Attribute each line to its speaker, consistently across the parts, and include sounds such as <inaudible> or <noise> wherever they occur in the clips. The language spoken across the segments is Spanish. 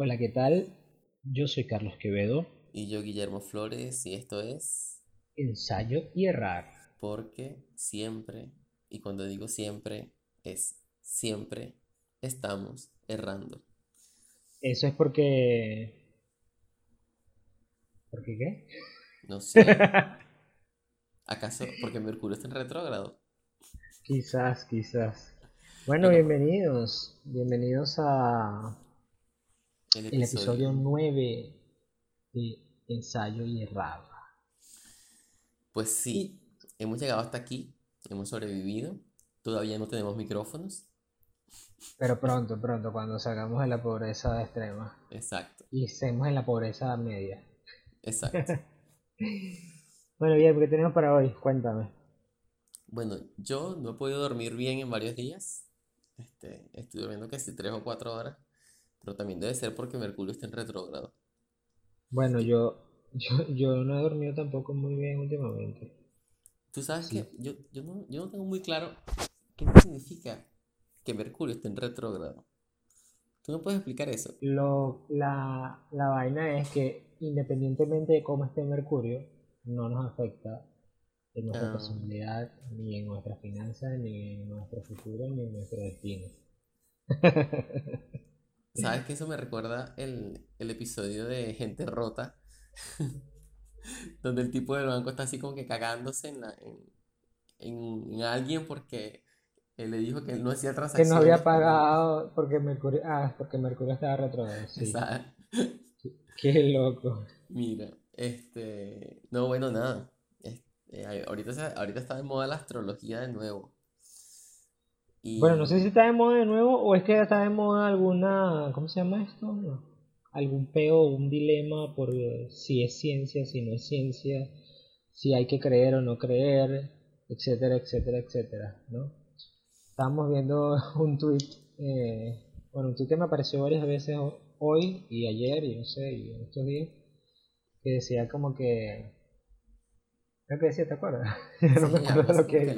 Speaker 1: Hola, ¿qué tal? Yo soy Carlos Quevedo.
Speaker 2: Y yo, Guillermo Flores, y esto es
Speaker 1: Ensayo y Errar.
Speaker 2: Porque siempre, y cuando digo siempre, es siempre estamos errando.
Speaker 1: Eso es porque... ¿Por qué qué?
Speaker 2: No sé. <laughs> ¿Acaso porque Mercurio está en retrógrado?
Speaker 1: Quizás, quizás. Bueno, bienvenidos. Bienvenidos a el episodio, 9 de Ensayo y Errada.
Speaker 2: Pues sí, hemos llegado hasta aquí, hemos sobrevivido, todavía no tenemos micrófonos.
Speaker 1: Pero pronto, pronto, cuando salgamos de la pobreza extrema.
Speaker 2: Exacto.
Speaker 1: Y estemos en la pobreza media.
Speaker 2: Exacto. <laughs>
Speaker 1: bueno, bien, ¿qué tenemos para hoy? Cuéntame.
Speaker 2: Bueno, yo no he podido dormir bien en varios días. Este, estoy durmiendo casi 3 o 4 horas. Pero también debe ser porque Mercurio está en retrógrado.
Speaker 1: Bueno, yo, yo, no he dormido tampoco muy bien últimamente.
Speaker 2: Tú sabes que yo, yo, no, yo no tengo muy claro qué significa que Mercurio esté en retrógrado. ¿Tú me puedes explicar eso?
Speaker 1: Lo, la, la vaina es que independientemente de cómo esté Mercurio, no nos afecta en nuestra ah. personalidad, ni en nuestras finanzas, ni en nuestro futuro, ni en nuestro destino. <laughs>
Speaker 2: ¿Sabes que eso me recuerda el, episodio de Gente Rota? <laughs> donde el tipo del banco está así como que cagándose en, en, alguien porque él le dijo que él no hacía transacciones.
Speaker 1: Que no había pagado porque Mercurio, ah, porque Mercurio estaba retrogrado. Sí. <laughs> Qué loco.
Speaker 2: Mira, este, no, bueno, nada. Este, ahorita, ahorita está de moda la astrología de nuevo.
Speaker 1: Bueno, no sé si está de moda de nuevo o es que está de moda alguna, ¿cómo se llama esto? Algún peo, un dilema por si es ciencia, si no es ciencia, si hay que creer o no creer, etcétera, etcétera, etcétera, ¿no? Estábamos viendo <laughs> un tweet, eh, bueno, un tweet que me apareció varias veces hoy y ayer y no sé, y en estos días, que decía como que... Creo que decía, ¿te acuerdas? <laughs> no me acuerdo lo que... que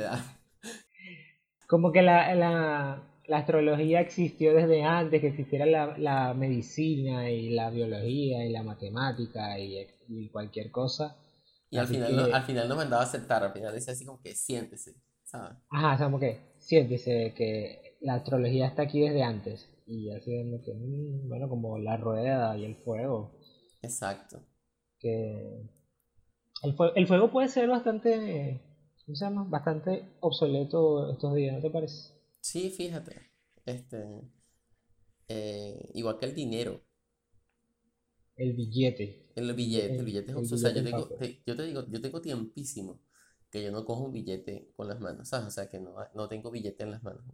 Speaker 1: como que la, la, la, astrología existió desde antes que existiera la, la medicina y la biología y la matemática y, y cualquier cosa.
Speaker 2: Y al final, no, al final no mandaba a aceptar, al final decía así como que siéntese, ¿sabes?
Speaker 1: Ajá, o sea, como que siéntese que la astrología está aquí desde antes. Y así como que, mm, bueno, como la rueda y el fuego.
Speaker 2: Exacto.
Speaker 1: Que el, el fuego puede ser bastante ¿cómo se llama? Bastante obsoleto estos días, ¿no te parece?
Speaker 2: Sí, fíjate. Este, eh, igual que el dinero.
Speaker 1: El billete.
Speaker 2: El billete, el, billete es obsoleto. O sea, yo, tengo, yo te digo, yo tengo tiempísimo que yo no cojo un billete con las manos, ¿sabes? O sea, que no, no tengo billete en las manos.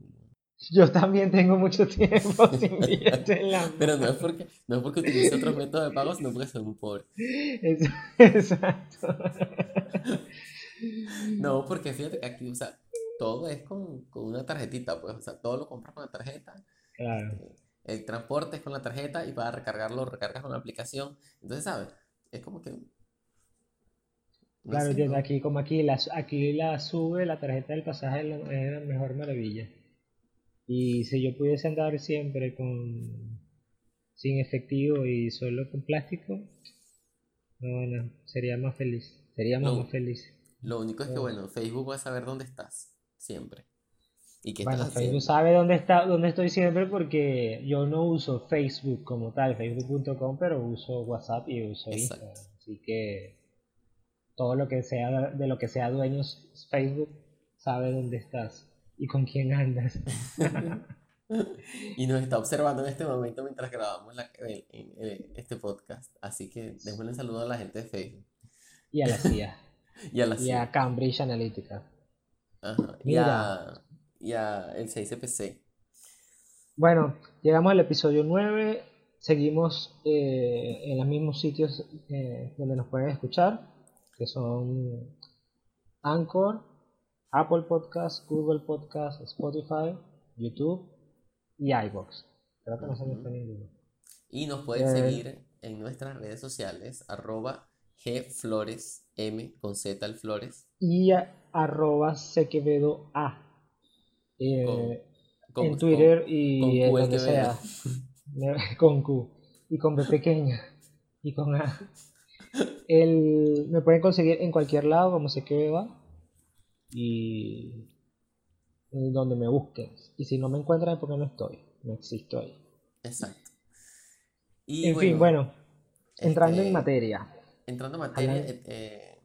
Speaker 1: Yo también tengo mucho tiempo <laughs> sin billete en las manos.
Speaker 2: Pero no es porque, no es porque utilice otros métodos de pago, sino porque soy muy pobre. <laughs>
Speaker 1: Exacto.
Speaker 2: No, porque fíjate que aquí, o sea, todo es con, una tarjetita, pues, o sea, todo lo compras con la tarjeta.
Speaker 1: Claro. Eh,
Speaker 2: el transporte es con la tarjeta y para recargarlo recargas con la aplicación. Entonces, ¿sabes? Es como que...
Speaker 1: claro, yo aquí, como aquí la, aquí la sube la tarjeta del pasaje es la mejor maravilla. Y si yo pudiese andar siempre con sin efectivo y solo con plástico, no, no, sería más feliz. Seríamos más felices.
Speaker 2: Lo único es que, bueno, Facebook va a saber dónde estás, siempre.
Speaker 1: ¿Y qué bueno, Facebook sabe dónde, está, dónde estoy siempre porque yo no uso Facebook como tal, facebook.com, pero uso WhatsApp y uso Instagram. Así que todo lo que sea de lo que sea dueños Facebook sabe dónde estás y con quién andas. <laughs>
Speaker 2: y nos está observando en este momento mientras grabamos este podcast. Así que démosle un saludo a la gente de Facebook.
Speaker 1: Y a la CIA. <laughs>
Speaker 2: y
Speaker 1: a, Cambridge Analytica.
Speaker 2: Y, a, el 6CPC.
Speaker 1: Bueno, llegamos al episodio 9. Seguimos eh, en los mismos sitios eh, donde nos pueden escuchar, que son Anchor, Apple Podcast, Google Podcast, Spotify, YouTube y iBox. Creo que no se me ninguno.
Speaker 2: Y nos pueden eh, seguir en nuestras redes sociales, arroba G Flores M con Z al Flores.
Speaker 1: Y arroba Sequevedo A. Eh, en Twitter y en donde sea. <laughs> con Q. y con B pequeña y con A. El, me pueden conseguir en cualquier lado, como sé que va, y donde me busquen. Y si no me encuentran es porque no estoy, no existo ahí.
Speaker 2: Exacto.
Speaker 1: Y en fin, bueno, entrando en este, materia.
Speaker 2: Entrando en materia, eh, eh,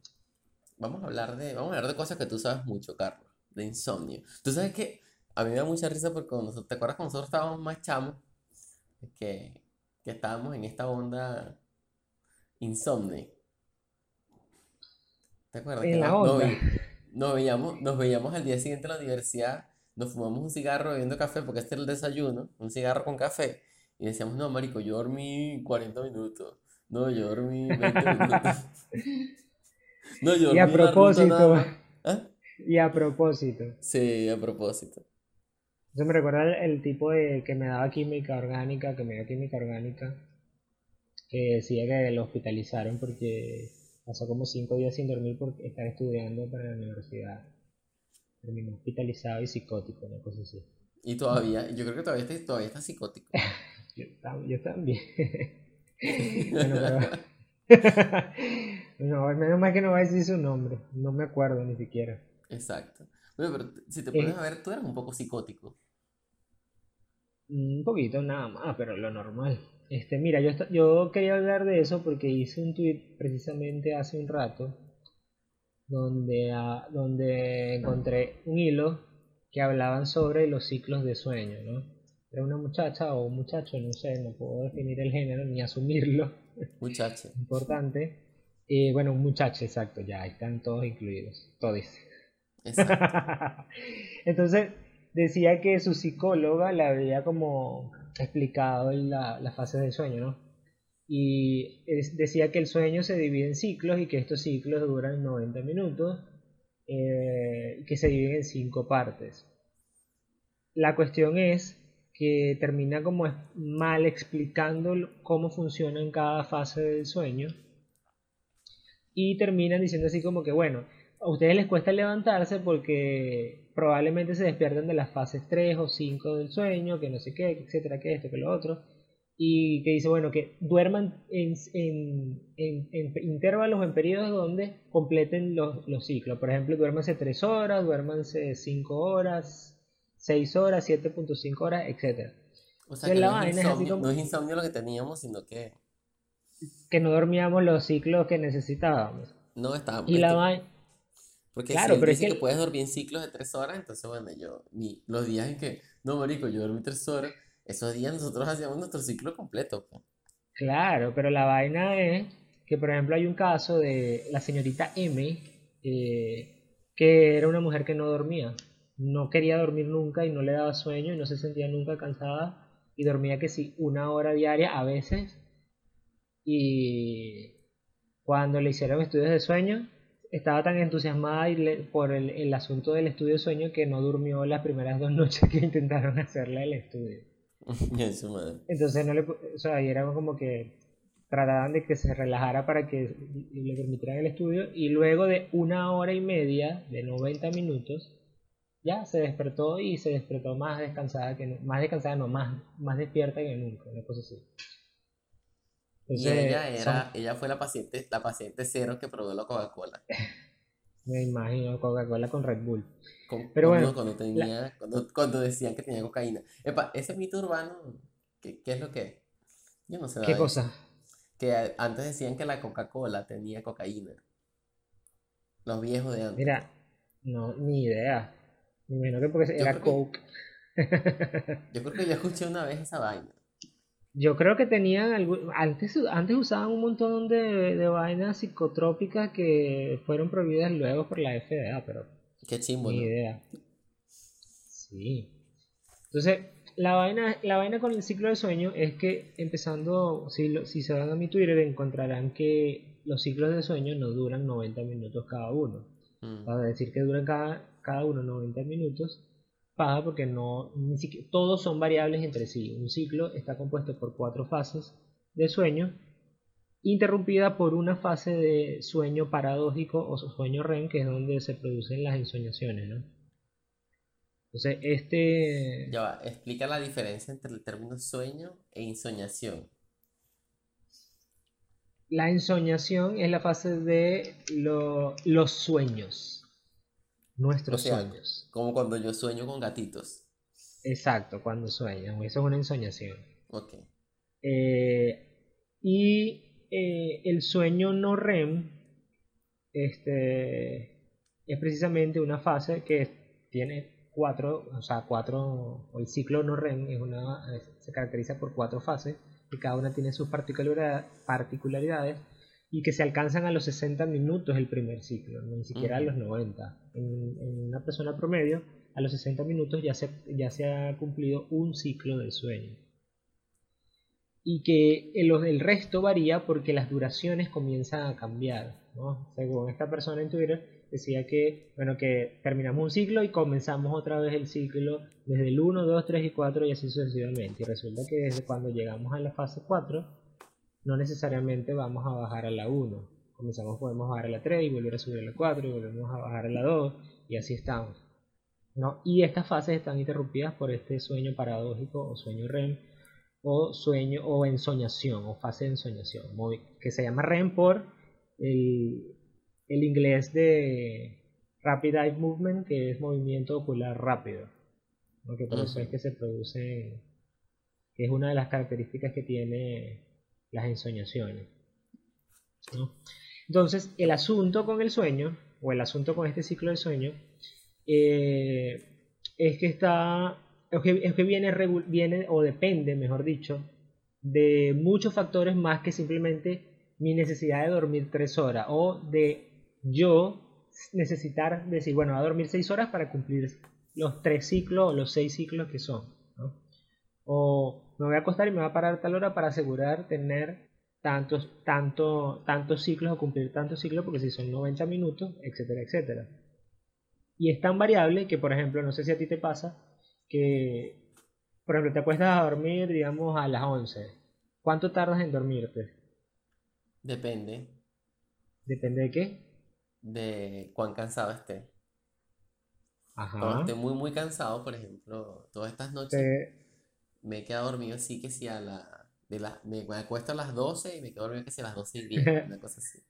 Speaker 2: vamos a hablar de, vamos a hablar de cosas que tú sabes mucho, Carlos, de insomnio. Tú sabes que a mí me da mucha risa porque cuando, te acuerdas cuando nosotros estábamos más chamos, que, que estábamos en esta onda insomnio. ¿Te acuerdas?
Speaker 1: En la onda.
Speaker 2: Nos, veíamos, nos veíamos al día siguiente en la universidad, nos fumamos un cigarro bebiendo café, porque este era el desayuno, un cigarro con café, y decíamos, no, marico, yo dormí 40 minutos, no, yo dormí 20 minutos. <laughs>
Speaker 1: no, yo dormí Y a propósito. ¿Ah? Y a propósito.
Speaker 2: Sí, a propósito.
Speaker 1: Eso me recuerda el, tipo de que me daba química orgánica, que me dio química orgánica, que decía que lo hospitalizaron porque pasó como cinco días sin dormir por estar estudiando para la universidad. Terminó hospitalizado y psicótico, una cosa así.
Speaker 2: Y todavía, yo creo que todavía está, todavía está psicótico. <laughs>
Speaker 1: yo, yo, también. <laughs> bueno, no, <laughs> <laughs> menos mal que no va a decir su nombre. No me acuerdo ni siquiera.
Speaker 2: Exacto. Bueno, pero si te pones a ver, tú eras un poco psicótico.
Speaker 1: Un poquito nada más, pero lo normal. Este, mira, yo, yo quería hablar de eso porque hice un tweet precisamente hace un rato donde, ah, donde encontré un hilo que hablaban sobre los ciclos de sueño, ¿no? Era una muchacha o un muchacho, no sé, no puedo definir el género ni asumirlo. <laughs>
Speaker 2: Muchacho.
Speaker 1: Importante. Eh, bueno, un muchacho, exacto, ya están todos incluidos, todos. <laughs> Entonces, decía que su psicóloga le había como explicado la, la fase del sueño, ¿no? Y decía que el sueño se divide en ciclos y que estos ciclos duran 90 minutos, eh, que se dividen en cinco partes. La cuestión es que termina como mal explicando cómo funciona en cada fase del sueño y terminan diciendo así como que bueno, a ustedes les cuesta levantarse porque probablemente se despiertan de las fases 3 o 5 del sueño, que no sé qué, etcétera, que esto, que lo otro. Y que dice, bueno, que duerman en, en, en, intervalos o en periodos donde completen los, los ciclos. Por ejemplo, duérmanse 3 horas, duérmanse 5 horas, 6 horas, 7.5 horas, etcétera.
Speaker 2: O sea, que no, es insomnio, no es insomnio lo que teníamos, sino que...
Speaker 1: Que no dormíamos los ciclos que necesitábamos.
Speaker 2: No, estábamos...
Speaker 1: Y la vaina
Speaker 2: porque claro, si pero dice que... puedes dormir en ciclos de tres horas, entonces bueno, yo, los días en que, no, marico, yo dormí tres horas, esos días nosotros hacíamos nuestro ciclo completo.
Speaker 1: Claro, pero la vaina es que, por ejemplo, hay un caso de la señorita M, eh, que era una mujer que no dormía, no quería dormir nunca y no le daba sueño y no se sentía nunca cansada y dormía que sí, una hora diaria a veces. Y cuando le hicieron estudios de sueño, estaba tan entusiasmada por el, el, asunto del estudio de sueño que no durmió las primeras dos <laughs> noches que intentaron hacerle el estudio. <laughs> Entonces no le, o sea, y era como que trataban de que se relajara para que le permitieran el estudio y luego de una hora y media, de 90 minutos, ya se despertó y se despertó más descansada que más descansada no, más, más despierta que nunca, una cosa así
Speaker 2: y ella era, ella fue la paciente, la paciente cero que probó la Coca-Cola. <laughs>
Speaker 1: Me imagino, Coca-Cola con Red Bull.
Speaker 2: Pero bueno, cuando, tenía, cuando, decían que tenía cocaína. Epa, ese mito urbano, ¿qué, qué es lo que es? Yo no sé.
Speaker 1: ¿Qué cosa?
Speaker 2: Que antes decían que la Coca-Cola tenía cocaína. Los viejos de antes.
Speaker 1: Mira, no, ni idea. Imagino que porque era Coke. <laughs>
Speaker 2: yo creo que yo escuché una vez esa vaina.
Speaker 1: Yo creo que tenían antes, antes usaban un montón de, de vainas psicotrópicas que fueron prohibidas luego por la FDA, pero
Speaker 2: qué chimbo. Ni
Speaker 1: idea. Sí. Entonces, la vaina, la vaina con el ciclo de sueño es que empezando, si, si se van a mi Twitter encontrarán que los ciclos de sueño no duran 90 minutos cada uno. Mm. Para decir que duran cada, cada uno 90 minutos porque no, ni siquiera, todos son variables entre sí. Un ciclo está compuesto por cuatro fases de sueño, interrumpida por una fase de sueño paradójico o sueño REM, que es donde se producen las ensoñaciones. ¿no? Entonces, este...
Speaker 2: Ya va, explica la diferencia entre el término sueño e insoñación.
Speaker 1: La ensoñación es la fase de los sueños. Nuestros sueños.
Speaker 2: Como cuando yo sueño con gatitos.
Speaker 1: Exacto, cuando sueñan. Eso es una ensoñación.
Speaker 2: Ok.
Speaker 1: Eh, y eh, el sueño no REM este, es precisamente una fase que tiene cuatro, o sea, cuatro, o el ciclo no REM es una, se caracteriza por cuatro fases que cada una tiene sus particularidades y que se alcanzan a los 60 minutos el primer ciclo, ni siquiera a los 90. En, una persona promedio, a los 60 minutos ya se, ya se ha cumplido un ciclo del sueño. Y que el, el resto varía porque las duraciones comienzan a cambiar. Según esta persona en Twitter, decía que, bueno, que terminamos un ciclo y comenzamos otra vez el ciclo desde el 1, 2, 3 y 4 y así sucesivamente. Y resulta que desde cuando llegamos a la fase 4, no necesariamente vamos a bajar a la 1. Comenzamos, podemos bajar a la 3 y volver a subir a la 4 y volvemos a bajar a la 2 y así estamos. ¿no? Y estas fases están interrumpidas por este sueño paradójico o sueño REM o sueño o ensoñación o fase de ensoñación que se llama REM por el, el inglés de Rapid Eye Movement, que es movimiento ocular rápido. Porque por eso es que se produce, que es una de las características que tiene las ensoñaciones. Entonces, el asunto con el sueño, o el asunto con este ciclo de sueño, eh, es que está, es que, viene, viene, o depende, mejor dicho, de muchos factores más que simplemente mi necesidad de dormir tres horas o de yo necesitar decir, bueno, a dormir seis horas para cumplir los tres ciclos o los seis ciclos que son. O me voy a acostar y me voy a parar tal hora para asegurar tener tantos, tanto, tantos ciclos o cumplir tantos ciclos, porque si son 90 minutos, etcétera, etcétera. Y es tan variable que, por ejemplo, no sé si a ti te pasa, que, por ejemplo, te acuestas a dormir, digamos, a las 11. ¿Cuánto tardas en dormirte?
Speaker 2: Depende.
Speaker 1: ¿Depende de qué?
Speaker 2: De cuán cansado esté. Cuando esté muy, muy cansado, por ejemplo, todas estas noches me he quedado dormido así que si a la, de la, me, acuesto a las 12 y me quedo dormido que si a las 12 y 10, <laughs> una cosa así.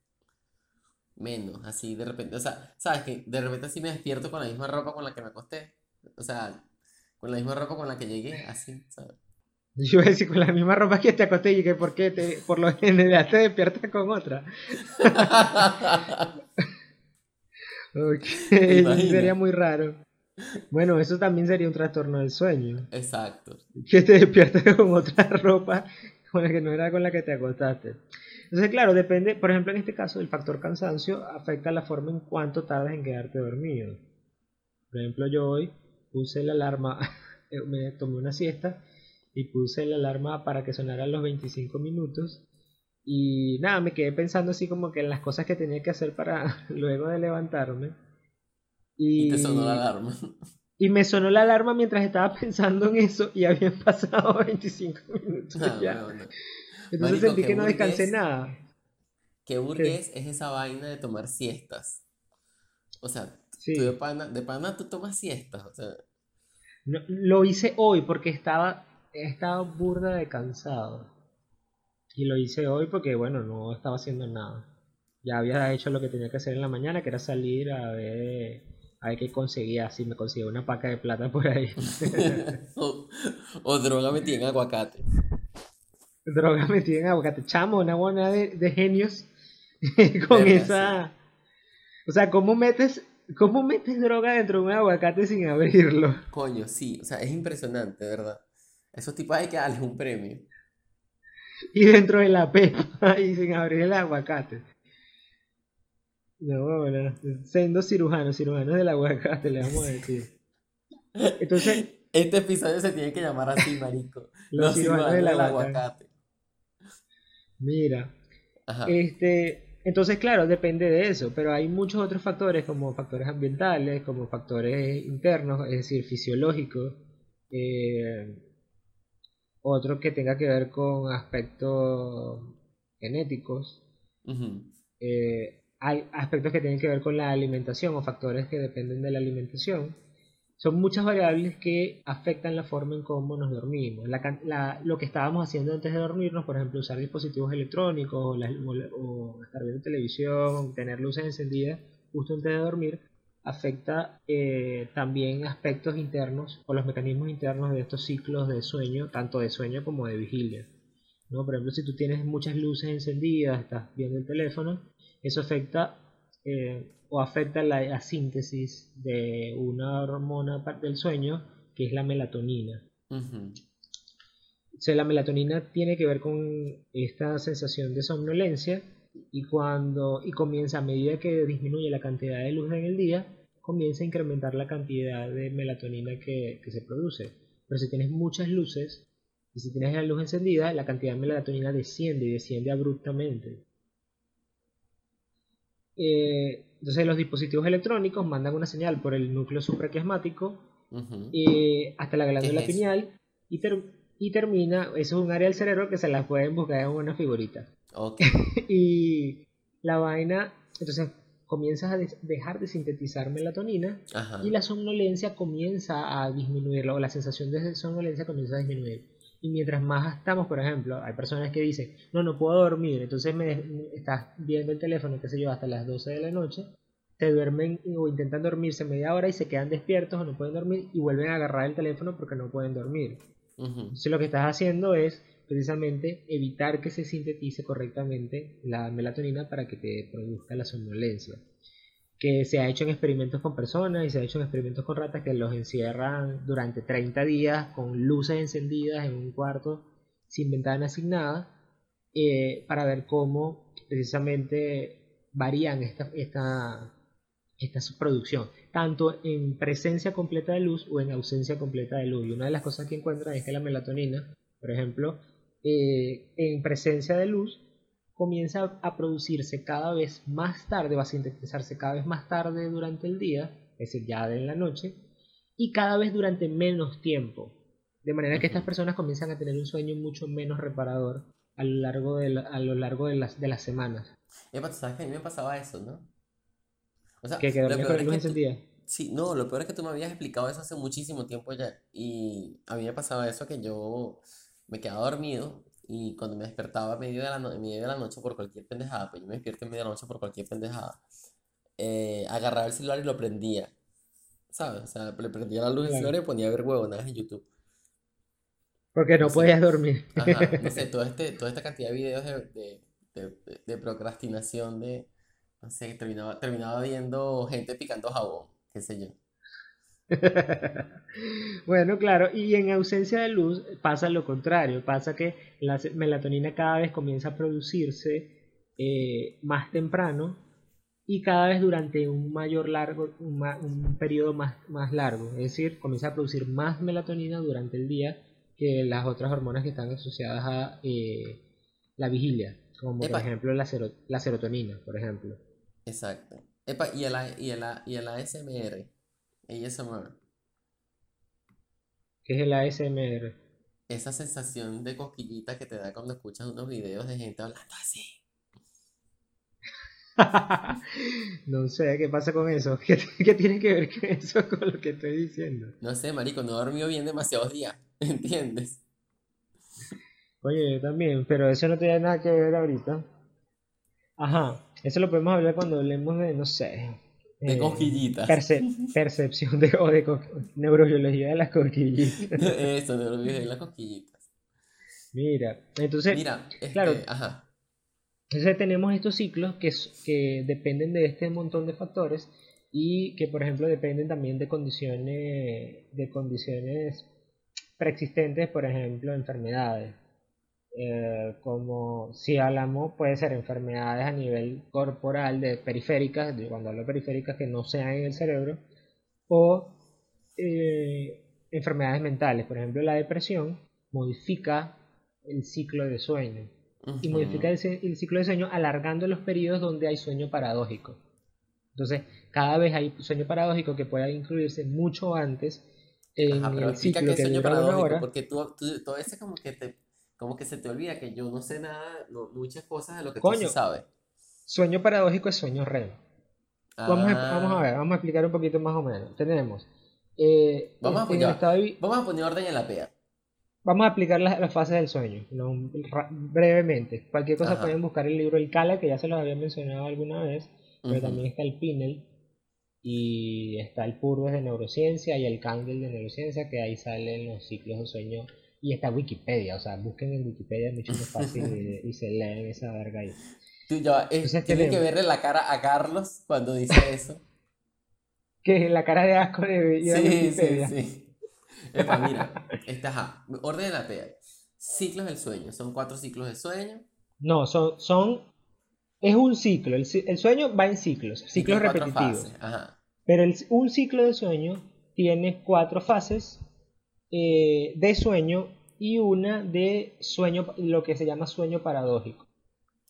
Speaker 2: Menos, así de repente, o sea, ¿sabes que De repente así me despierto con la misma ropa con la que me acosté. O sea, con la misma ropa con la que llegué, así, ¿sabes? <laughs>
Speaker 1: Yo iba a decir con la misma ropa que te acosté y que por qué te, por lo <laughs> general te despiertas con otra. Ok, <laughs> <laughs> sería muy raro. Bueno, eso también sería un trastorno del sueño.
Speaker 2: Exacto.
Speaker 1: Que te despiertes <laughs> con otra ropa con la que no era con la que te acostaste. Entonces, claro, depende, por ejemplo, en este caso, el factor cansancio afecta la forma en cuánto tardas en quedarte dormido. Por ejemplo, yo hoy puse la alarma, me tomé una siesta y puse la alarma para que sonara los 25 minutos y nada, me quedé pensando así como que en las cosas que tenía que hacer para <laughs> luego de levantarme.
Speaker 2: Y, te sonó la alarma.
Speaker 1: Y me sonó la alarma mientras estaba <laughs> pensando en eso y habían pasado <laughs> 25 minutos ah, ya. Entonces sentí que no descansé nada.
Speaker 2: Qué burgués es esa vaina de tomar siestas. O sea, de pana, de pana tú tomas siestas. O sea.
Speaker 1: lo hice hoy porque estaba, estaba burda de cansado. Y lo hice hoy porque, bueno, no estaba haciendo nada. Ya había hecho lo que tenía que hacer en la mañana, que era salir a ver, a ver qué conseguía, si me conseguía una paca de plata por ahí. <laughs>
Speaker 2: o, droga metida en aguacate.
Speaker 1: Droga metida en aguacate. Chamo, una buena de, genios <laughs> con esa... O sea, ¿cómo metes, ¿cómo metes droga dentro de un aguacate sin abrirlo?
Speaker 2: Coño, sí, o sea, es impresionante, ¿verdad? Esos tipos hay que darles un premio. <laughs>
Speaker 1: y dentro de la pepa <laughs> y sin abrir el aguacate. No, bueno, siendo cirujanos, cirujanos del aguacate, le vamos a decir. Entonces. <laughs>
Speaker 2: Este episodio se tiene que llamar así, marico. Los, cirujanos, del, aguacate.
Speaker 1: Mira. Este, entonces, claro, depende de eso, pero hay muchos otros factores, como factores ambientales, como factores internos, es decir, fisiológicos. Eh, otro que tenga que ver con aspectos genéticos. Eh, hay aspectos que tienen que ver con la alimentación o factores que dependen de la alimentación. son muchas variables que afectan la forma en cómo nos dormimos. lo que estábamos haciendo antes de dormirnos, por ejemplo, usar dispositivos electrónicos o, estar viendo televisión, tener luces encendidas justo antes de dormir, afecta eh, también aspectos internos o los mecanismos internos de estos ciclos de sueño, tanto de sueño como de vigilia. ¿no? Por ejemplo, si tú tienes muchas luces encendidas, estás viendo el teléfono, eso afecta eh, o afecta la, síntesis de una hormona del sueño que es la melatonina. la melatonina tiene que ver con esta sensación de somnolencia y cuando y comienza a medida que disminuye la cantidad de luz en el día, comienza a incrementar la cantidad de melatonina que, que se produce. Pero si tienes muchas luces y si tienes la luz encendida, la cantidad de melatonina desciende y desciende abruptamente. Eh, entonces los dispositivos electrónicos mandan una señal por el núcleo supraquiasmático eh, hasta la glándula pineal y, y, termina, eso es un área del cerebro que se la pueden buscar en una figurita. <laughs> y la vaina, entonces comienzas a dejar de sintetizar melatonina y la somnolencia comienza a disminuir, o la sensación de somnolencia comienza a disminuir. Y mientras más estamos, por ejemplo, hay personas que dicen, no, no puedo dormir, entonces me estás viendo el teléfono, qué sé yo, hasta las 12 de la noche, se duermen o intentan dormirse media hora y se quedan despiertos o no pueden dormir y vuelven a agarrar el teléfono porque no pueden dormir. Entonces lo que estás haciendo es precisamente evitar que se sintetice correctamente la melatonina para que te produzca la somnolencia. Que se ha hecho en experimentos con personas y se ha hecho en experimentos con ratas que los encierran durante 30 días con luces encendidas en un cuarto sin ventana asignada eh, para ver cómo precisamente varían esta, esta, esta subproducción, tanto en presencia completa de luz o en ausencia completa de luz. Y una de las cosas que encuentran es que la melatonina, por ejemplo, eh, en presencia de luz comienza a producirse cada vez más tarde, va a sintetizarse cada vez más tarde durante el día, es decir, ya en la noche, y cada vez durante menos tiempo. De manera que estas personas comienzan a tener un sueño mucho menos reparador a lo largo de, a lo largo de, las, de las semanas.
Speaker 2: sabes que a mí me pasaba eso, ¿no?
Speaker 1: O sea, que, que dormía con luz encendida.
Speaker 2: Sí, no, lo peor es que tú me habías explicado eso hace muchísimo tiempo ya. Y a mí me pasaba eso que yo me quedaba dormido y cuando me despertaba a medio de la, medio de la noche por cualquier pendejada, pues yo me despierto en medio de la noche por cualquier pendejada, eh, agarraba el celular y lo prendía. ¿Sabes? O sea, le prendía la luz del celular y ponía a ver huevonadas en YouTube.
Speaker 1: Porque no, podías dormir.
Speaker 2: Ajá, no sé, <laughs> todo este, toda esta cantidad de videos de, de, de, procrastinación, de, no sé, terminaba, terminaba viendo gente picando jabón, qué sé yo. <laughs>
Speaker 1: bueno, claro, y en ausencia de luz pasa lo contrario, pasa que la melatonina cada vez comienza a producirse eh, más temprano y cada vez durante un mayor largo, un, periodo más, más largo, es decir, comienza a producir más melatonina durante el día que las otras hormonas que están asociadas a eh, la vigilia, como por ejemplo la, la, serotonina, por ejemplo.
Speaker 2: Exacto. Epa, y el, y el, y el ASMR. ASMR.
Speaker 1: ¿Qué es el ASMR?
Speaker 2: Esa sensación de cosquillita que te da cuando escuchas unos videos de gente hablando así. <laughs>
Speaker 1: no sé, ¿qué pasa con eso? ¿Qué, tiene que ver con eso con lo que estoy diciendo?
Speaker 2: No sé, marico, no he dormido bien demasiados días, <laughs> ¿entiendes?
Speaker 1: Oye, también, pero eso no tiene nada que ver ahorita. Ajá, eso lo podemos hablar cuando hablemos de, no sé,
Speaker 2: de eh, cosquillitas.
Speaker 1: percepción de, o de neurobiología de las cosquillitas. <laughs>
Speaker 2: Eso, neurobiología de las cosquillitas.
Speaker 1: Mira, entonces,
Speaker 2: Mira, este, claro, ajá.
Speaker 1: Entonces tenemos estos ciclos que, que dependen de este montón de factores y que, por ejemplo, dependen también de condiciones, de condiciones preexistentes, por ejemplo, enfermedades. Eh, como si hablamos puede ser enfermedades a nivel corporal de periféricas, cuando hablo de periféricas que no sean en el cerebro, o eh, enfermedades mentales, por ejemplo la depresión modifica el ciclo de sueño y modifica el, ciclo de sueño alargando los periodos donde hay sueño paradójico. Entonces, cada vez hay sueño paradójico que pueda incluirse mucho antes en el ciclo que, sueño paradójico,
Speaker 2: porque tú, tú, todo ese como que te como que se te olvida que yo no sé nada, muchas cosas de lo que tú sí sabes.
Speaker 1: Sueño paradójico es sueño REM. Vamos, a, vamos, a, ah. ver, vamos a explicar un poquito más o menos. Tenemos Eh,
Speaker 2: Vamos a,
Speaker 1: en de vi-
Speaker 2: vamos a poner orden en la PEA.
Speaker 1: Vamos a aplicar las, las fases del sueño, ¿no? Ra- brevemente. Cualquier cosa
Speaker 2: Ajá.
Speaker 1: pueden buscar el libro El Cala, que ya se los había mencionado alguna vez, pero también está el Pinel y está el Purves de neurociencia y el Candle de neurociencia, que ahí salen los ciclos de sueño. Y está Wikipedia, o sea, busquen en Wikipedia, es mucho más fácil y, <laughs> y se leen esa verga ahí.
Speaker 2: Tú ya, eh,
Speaker 1: Entonces
Speaker 2: tienen que verle la cara a Carlos cuando dice <laughs> eso.
Speaker 1: Que la cara de asco de ir
Speaker 2: Sí, sí,
Speaker 1: Wikipedia.
Speaker 2: sí. Epa, mira, esta, ajá, orden de la PEA. Ciclos del sueño, son cuatro ciclos de sueño.
Speaker 1: No, son, son, es un ciclo, el, sueño va en ciclos, ciclos
Speaker 2: tiene
Speaker 1: repetitivos.
Speaker 2: fases, Ajá.
Speaker 1: Pero el- un ciclo de sueño tiene cuatro fases eh, de sueño y una de sueño, lo que se llama sueño paradójico.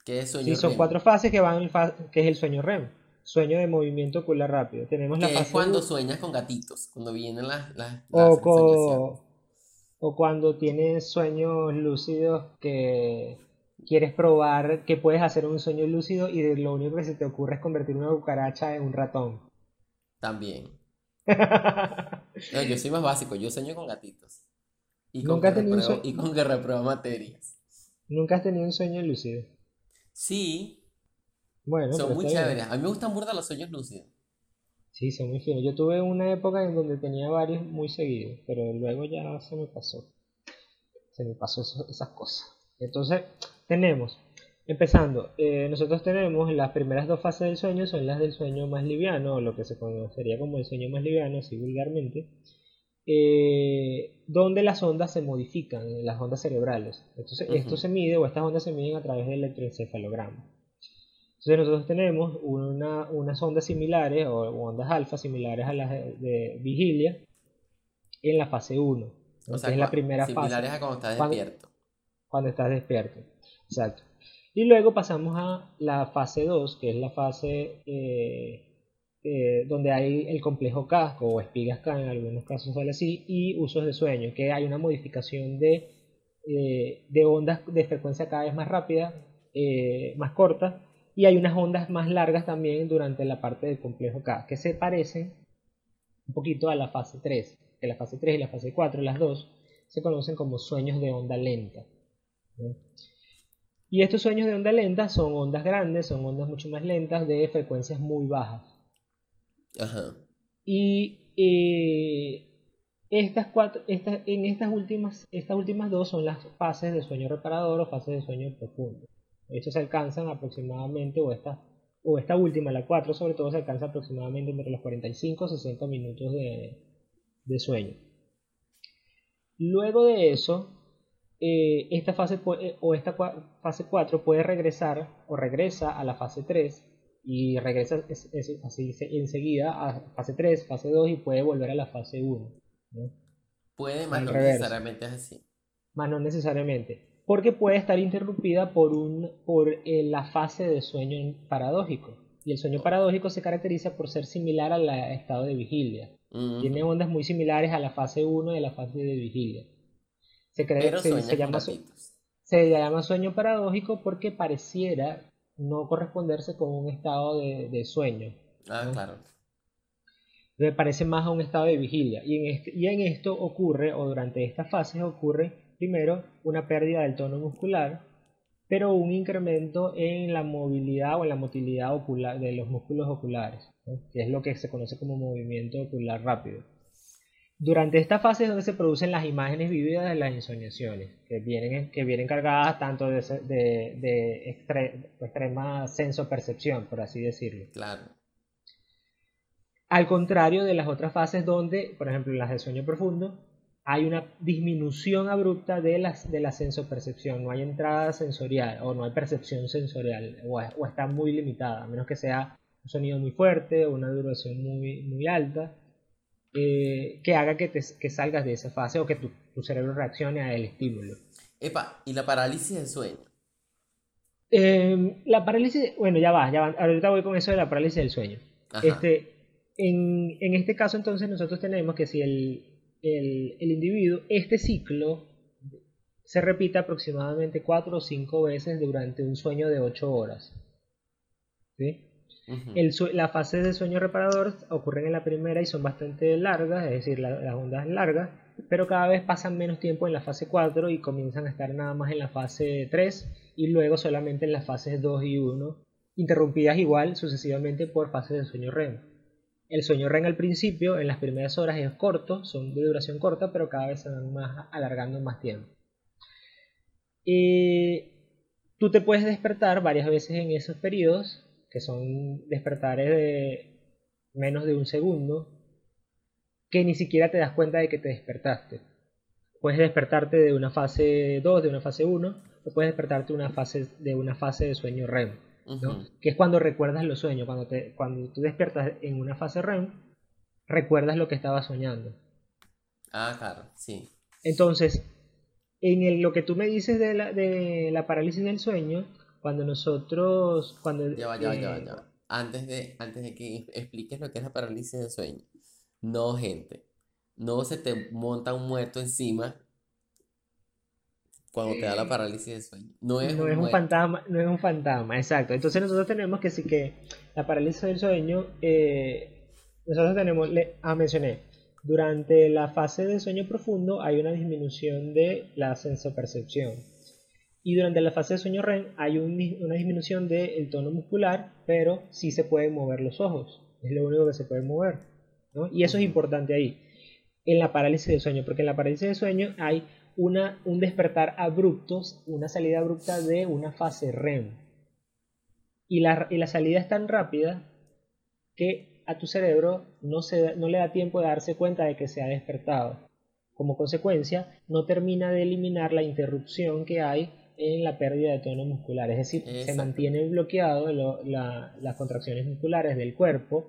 Speaker 2: ¿Qué es sueño
Speaker 1: Sí, son
Speaker 2: REM?
Speaker 1: cuatro fases que van, que es el sueño REM, sueño de movimiento ocular rápido. Tenemos la
Speaker 2: Que es
Speaker 1: fase
Speaker 2: cuando sueñas con gatitos, cuando vienen las, las,
Speaker 1: o,
Speaker 2: las
Speaker 1: co-
Speaker 2: ensoñaciones.
Speaker 1: o cuando tienes sueños lúcidos que quieres probar que puedes hacer un sueño lúcido y de- lo único que se te ocurre es convertir una cucaracha en un ratón.
Speaker 2: También. <laughs> No, yo soy más básico, yo sueño con gatitos. Y con,
Speaker 1: Nunca he tenido un
Speaker 2: y con que repruebo materias.
Speaker 1: ¿Nunca has tenido un sueño lúcido?
Speaker 2: Sí,
Speaker 1: Bueno,
Speaker 2: son muy chéveres. A mí me gustan burda los sueños lúcidos.
Speaker 1: Sí, son muy finos. Yo tuve una época en donde tenía varios muy seguidos, pero luego ya se me pasó. Se me pasó eso- esas cosas. Entonces, tenemos, empezando, eh, nosotros tenemos las primeras dos fases del sueño, son las del sueño más liviano, o lo que se conocería como el sueño más liviano, así vulgarmente, eh, donde las ondas se modifican, las ondas cerebrales. Entonces, esto se mide, o estas ondas se miden a través del electroencefalograma. Entonces nosotros tenemos una, unas ondas similares o ondas alfa similares a las de, de vigilia en la fase 1,
Speaker 2: O sea,
Speaker 1: es la primera
Speaker 2: similares
Speaker 1: fase
Speaker 2: a cuando estás
Speaker 1: Cuando-
Speaker 2: despierto.
Speaker 1: cuando estás despierto. Exacto. Y luego pasamos a la fase 2, que es la fase eh, eh, donde hay el complejo K o espigas K, en algunos casos sale así, y usos de sueño, que hay una modificación de, eh, de ondas de frecuencia cada vez más rápida, más corta, y hay unas ondas más largas también durante la parte del complejo K, que se parecen un poquito a la fase 3, que la fase 3 y la fase 4, las dos, se conocen como sueños de onda lenta. Y estos sueños de onda lenta son ondas grandes, son ondas mucho más lentas de frecuencias muy bajas.
Speaker 2: Ajá.
Speaker 1: Y eh, estas cuatro, estas, en estas últimas, estas últimas dos son las fases de sueño reparador o fases de sueño profundo. Estos se alcanzan aproximadamente, o esta, o esta última, la 4 sobre todo, se alcanza aproximadamente entre los 45 y 60 minutos de, de sueño. Luego de eso, eh, esta fase eh, o esta fase 4 puede regresar o regresa a la fase 3 y regresa es- es- así se- enseguida a fase 3, fase 2 y puede volver a la fase 1. ¿no?
Speaker 2: Puede, más no necesariamente es así.
Speaker 1: Más no necesariamente, porque puede estar interrumpida por, un, por eh, la fase de sueño paradójico. Y el sueño paradójico se caracteriza por ser similar al estado de vigilia.
Speaker 2: Ujú.
Speaker 1: Tiene ondas muy similares a la fase 1 de la fase de vigilia. Se, cree,
Speaker 2: Pero
Speaker 1: se, llama, se llama sueño paradójico porque pareciera no corresponderse con un estado de, de sueño.
Speaker 2: Ah,
Speaker 1: ¿no?
Speaker 2: claro.
Speaker 1: Me parece más a un estado de vigilia. Y en, este- y en esto ocurre, o durante estas fases ocurre, primero, una pérdida del tono muscular, pero un incremento en la movilidad o en la motilidad ocular de los músculos oculares, ¿no? que es lo que se conoce como movimiento ocular rápido. Durante esta fase es donde se producen las imágenes vívidas de las ensoñaciones, que vienen, que vienen cargadas tanto de, de, de extre- extrema senso-percepción, por así decirlo.
Speaker 2: Claro.
Speaker 1: Al contrario de las otras fases donde, por ejemplo, las del sueño profundo, hay una disminución abrupta de, las, de la sensopercepción, no hay entrada sensorial o no hay percepción sensorial o, o está muy limitada, a menos que sea un sonido muy fuerte o una duración muy, muy alta eh, que haga que, te, que salgas de esa fase o que tu, tu cerebro reaccione al estímulo.
Speaker 2: Epa, y la parálisis del sueño.
Speaker 1: Eh, la parálisis, bueno, ya va, ya va, ahorita voy con eso de la parálisis del sueño.
Speaker 2: Ajá.
Speaker 1: Este, en, en este caso entonces nosotros tenemos que si el, el, el individuo, este ciclo se repite aproximadamente 4 o 5 veces durante un sueño de 8 horas. ¿sí? El las fases de sueño reparador ocurren en la primera y son bastante largas, es decir, las ondas largas, pero cada vez pasan menos tiempo en la fase 4 y comienzan a estar nada más en la fase 3 y luego solamente en las fases 2 y 1, interrumpidas igual sucesivamente por fases de sueño REM. El sueño REM al principio, en las primeras horas, es corto, son de duración corta, pero cada vez se van más alargando más tiempo. Y tú te puedes despertar varias veces en esos periodos, que son despertares de menos de un segundo, que ni siquiera te das cuenta de que te despertaste. Puedes despertarte de una fase 2, de una fase 1, o puedes despertarte de una fase de, una fase de sueño REM que es cuando recuerdas los sueños, cuando, te, cuando tú despiertas en una fase REM, recuerdas lo que estabas soñando.
Speaker 2: Ah, claro, sí.
Speaker 1: Entonces, en lo que tú me dices de la, de la parálisis del sueño, cuando nosotros... Cuando,
Speaker 2: ya va, ya va, ya va, Antes de, antes de que expliques lo que es la parálisis del sueño. No, gente. No se te monta un muerto encima cuando te da la parálisis de sueño. No es,
Speaker 1: un, fantasma, no es un fantasma, exacto. Entonces nosotros tenemos que sí que la parálisis del sueño, eh, nosotros tenemos, le, ah, mencioné, durante la fase de sueño profundo hay una disminución de la sensopercepción. Y durante la fase de sueño REM hay una disminución del tono muscular, pero sí se pueden mover los ojos. Es lo único que se puede mover. Y eso es importante ahí, en la parálisis del sueño, porque en la parálisis del sueño hay un despertar abrupto, una salida abrupta de una fase REM. Y la, y la salida es tan rápida que a tu cerebro no, se, no le da tiempo de darse cuenta de que se ha despertado. Como consecuencia, no termina de eliminar la interrupción que hay en la pérdida de tono muscular. Es decir, se mantiene bloqueado las contracciones musculares del cuerpo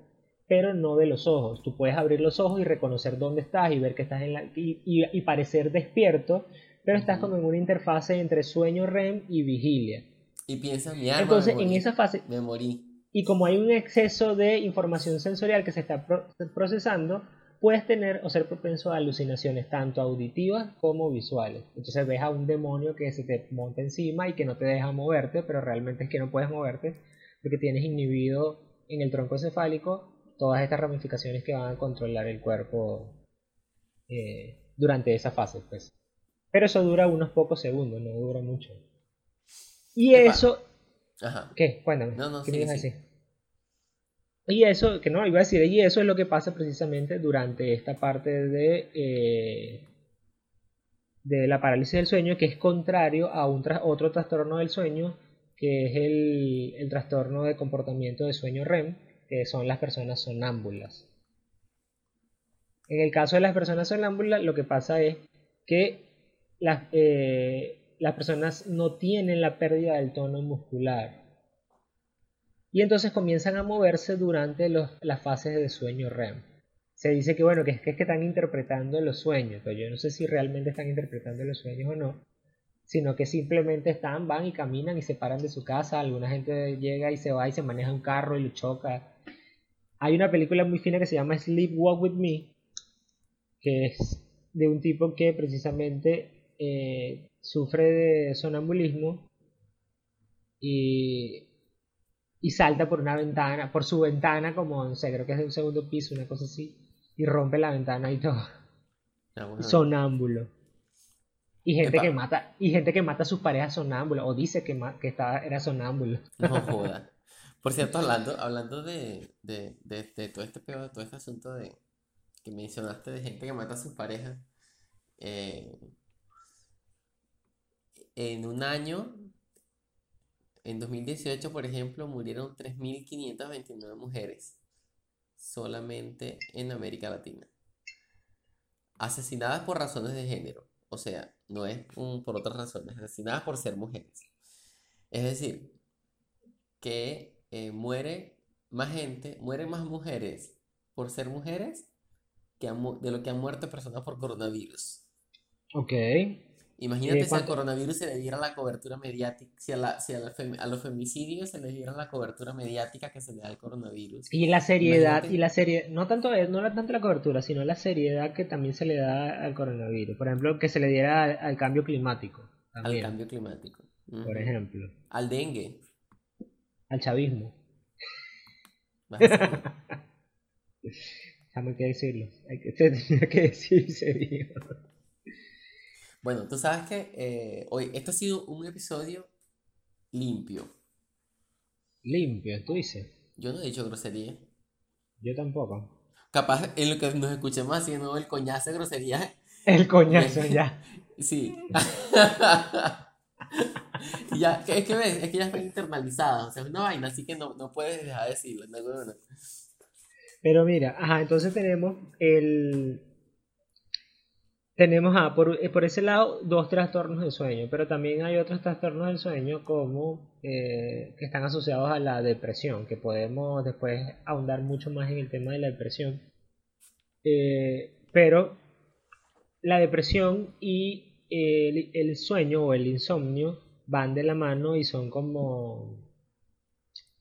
Speaker 1: pero no de los ojos. Tú puedes abrir los ojos y reconocer dónde estás y ver que estás en la y, parecer despierto, pero estás como en una interfase entre sueño REM y vigilia.
Speaker 2: Y piensas, mi alma
Speaker 1: Entonces, en esa fase
Speaker 2: me morí.
Speaker 1: Y como hay un exceso de información sensorial que se está procesando, puedes tener o ser propenso a alucinaciones tanto auditivas como visuales. Entonces ves a un demonio que se te monta encima y que no te deja moverte, pero realmente es que no puedes moverte porque tienes inhibido en el tronco encefálico todas estas ramificaciones que van a controlar el cuerpo eh, durante esa fase, pues. Pero eso dura unos pocos segundos, no dura mucho. Y eso...
Speaker 2: Ajá.
Speaker 1: ¿Qué? Cuéntame. No, no, ¿Qué sí, sí. Y eso, que no, iba a decir, y eso es lo que pasa precisamente durante esta parte de, eh, de la parálisis del sueño, que es contrario a un otro trastorno del sueño, que es el, el trastorno de comportamiento de sueño REM, que son las personas sonámbulas. En el caso de las personas sonámbulas, lo que pasa es que las, eh, las personas no tienen la pérdida del tono muscular. Y entonces comienzan a moverse durante las fases de sueño REM. Se dice que bueno, que es que, están interpretando los sueños, pero yo no sé si realmente están interpretando los sueños o no, sino que simplemente están, van y caminan y se paran de su casa, alguna gente llega y se va y se maneja un carro y lo choca, hay una película muy fina que se llama Sleep Walk With Me, que es de un tipo que precisamente eh, sufre de sonambulismo y, y salta por una ventana, por su ventana, como no sé, creo que es de un segundo piso, una cosa así, y rompe la ventana y todo. Ah, Sonámbulo. Y gente que mata, y gente que mata a sus parejas sonámbulos, o dice que, que estaba, era sonámbulo.
Speaker 2: No <laughs> joda. Por cierto, hablando, hablando de, de, de, todo este pedo, de todo este asunto de que mencionaste de gente que mata a sus parejas, eh, en un año, en 2018, por ejemplo, murieron 3.529 mujeres solamente en América Latina. Asesinadas por razones de género. O sea, no es por otras razones, asesinadas por ser mujeres. Es decir, que eh, muere más gente, mueren más mujeres por ser mujeres que de lo que han muerto personas por coronavirus.
Speaker 1: Ok.
Speaker 2: Imagínate eh, si al coronavirus se le diera la cobertura mediática, si, a, a, los femicidios se les diera la cobertura mediática que se le da al coronavirus.
Speaker 1: Y la seriedad, y la serie, no tanto, eh, no tanto la cobertura, sino la seriedad que también se le da al coronavirus. Por ejemplo, que se le diera al, cambio climático.
Speaker 2: Al cambio climático.
Speaker 1: Por ejemplo.
Speaker 2: Al dengue
Speaker 1: al chavismo. <laughs> Hay que decirlo. Hay que, <laughs> tenía que decir
Speaker 2: Bueno, tú sabes que eh, hoy, esto ha sido un episodio limpio.
Speaker 1: Limpio, tú dices.
Speaker 2: Yo no he dicho grosería.
Speaker 1: Yo tampoco.
Speaker 2: Capaz en lo que nos escuchemos haciendo el coñazo de grosería.
Speaker 1: El coñazo, <laughs> ya.
Speaker 2: Sí. <laughs> ya, es que ves, es que ya está internalizada, o sea, es una vaina, así que no, no puedes dejar de decirlo, no,
Speaker 1: Pero mira, ajá, entonces tenemos el... Tenemos, ah, por, eh, por ese lado, dos trastornos del sueño, pero también hay otros trastornos del sueño como eh, que están asociados a la depresión, que podemos después ahondar mucho más en el tema de la depresión. Eh, pero la depresión y el, sueño o el insomnio van de la mano y son como...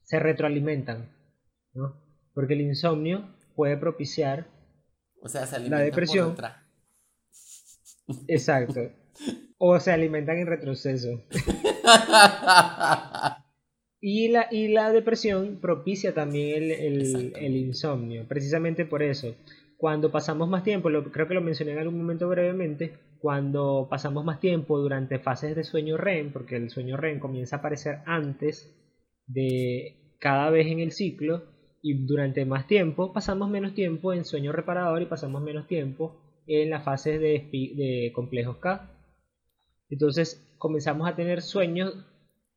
Speaker 1: se retroalimentan, ¿no? Porque el insomnio puede propiciar
Speaker 2: o sea, se la depresión.
Speaker 1: Exacto. O se alimentan en retroceso. <laughs> y, la, y la depresión propicia también el, el insomnio, precisamente por eso. Cuando pasamos más tiempo, lo, creo que lo mencioné en algún momento brevemente, cuando pasamos más tiempo durante fases de sueño REM, porque el sueño REM comienza a aparecer antes de cada vez en el ciclo, y durante más tiempo pasamos menos tiempo en sueño reparador y pasamos menos tiempo en las fases de, de complejos K. Entonces comenzamos a tener sueños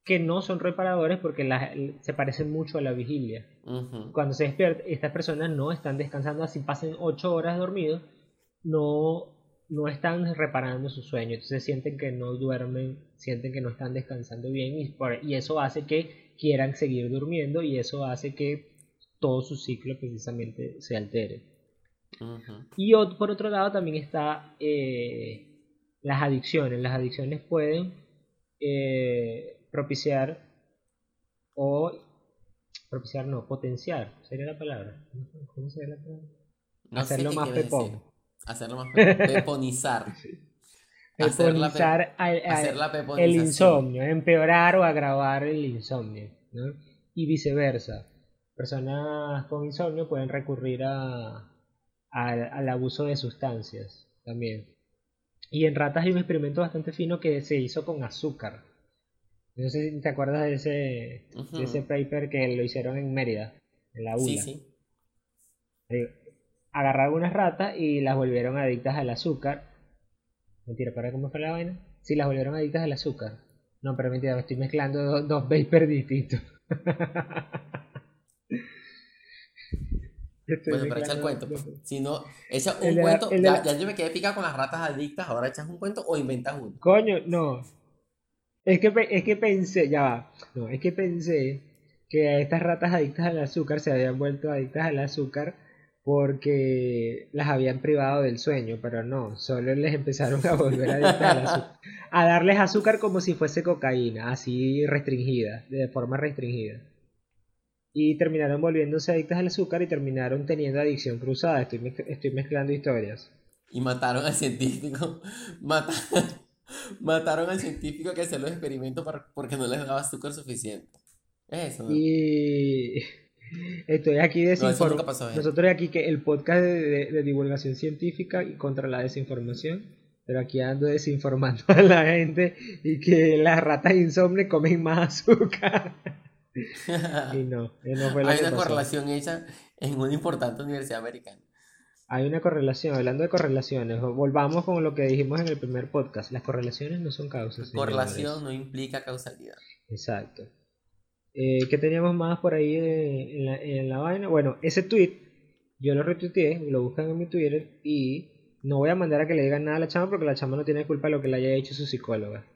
Speaker 1: que no son reparadores porque se parecen mucho a la vigilia. Cuando se despierta, estas personas no están descansando, así pasen 8 horas dormidos, no, no están reparando su sueño, entonces sienten que no duermen, sienten que no están descansando bien y, y eso hace que quieran seguir durmiendo y eso hace que todo su ciclo precisamente se altere. Y por otro lado también está eh, las adicciones. Las adicciones pueden eh, propiciar o propiciar no, potenciar, sería la palabra. ¿Cómo sería la palabra? Hacerlo más pepón.
Speaker 2: Hacerlo más peponizar. <laughs>
Speaker 1: Peponizar el insomnio, empeorar o agravar el insomnio. Y viceversa. Personas con insomnio pueden recurrir a, al abuso de sustancias también. Y en ratas hay un experimento bastante fino que se hizo con azúcar. No sé si te acuerdas de ese, ese paper que lo hicieron en Mérida, en la ULA. Sí, sí. Agarraron unas ratas y las volvieron adictas al azúcar. Mentira, ¿para cómo fue la vaina? Sí, las volvieron adictas al azúcar. No, pero mentira, estoy mezclando dos, dos papers distintos. <laughs>
Speaker 2: bueno, pero echa el cuento. Si no, echa un cuento. ya, ya, yo me quedé picado con las ratas adictas, ahora echas un cuento o inventas uno.
Speaker 1: Coño, no. Es que, es que pensé, ya va, no, es que pensé que estas ratas adictas al azúcar se habían vuelto adictas al azúcar porque las habían privado del sueño, pero no, solo les empezaron a volver adictas al azúcar. <laughs> A darles azúcar como si fuese cocaína, así restringida, de forma restringida. Y terminaron volviéndose adictas al azúcar y terminaron teniendo adicción cruzada. Estoy, estoy mezclando historias.
Speaker 2: Y mataron al científico. <laughs> Mataron. <laughs> Mataron al científico que hacía los experimentos porque no les daba azúcar suficiente. Es eso,
Speaker 1: Y estoy aquí desinformando. Nosotros aquí que el podcast de, divulgación científica y contra la desinformación. Pero aquí ando desinformando <laughs> a la gente y que las ratas insomnes comen más azúcar. Y no, no fue <laughs>
Speaker 2: Hay una correlación hecha en una importante universidad americana.
Speaker 1: Hay una correlación, hablando de correlaciones, volvamos con lo que dijimos en el primer podcast, las correlaciones no son causas.
Speaker 2: Correlación no implica causalidad.
Speaker 1: Exacto. Eh, ¿Qué teníamos más por ahí en la, en la vaina? Bueno, ese tweet yo lo retuiteé, lo buscan en mi Twitter y no voy a mandar a que le digan nada a la chama porque la chama no tiene culpa de lo que le haya hecho su psicóloga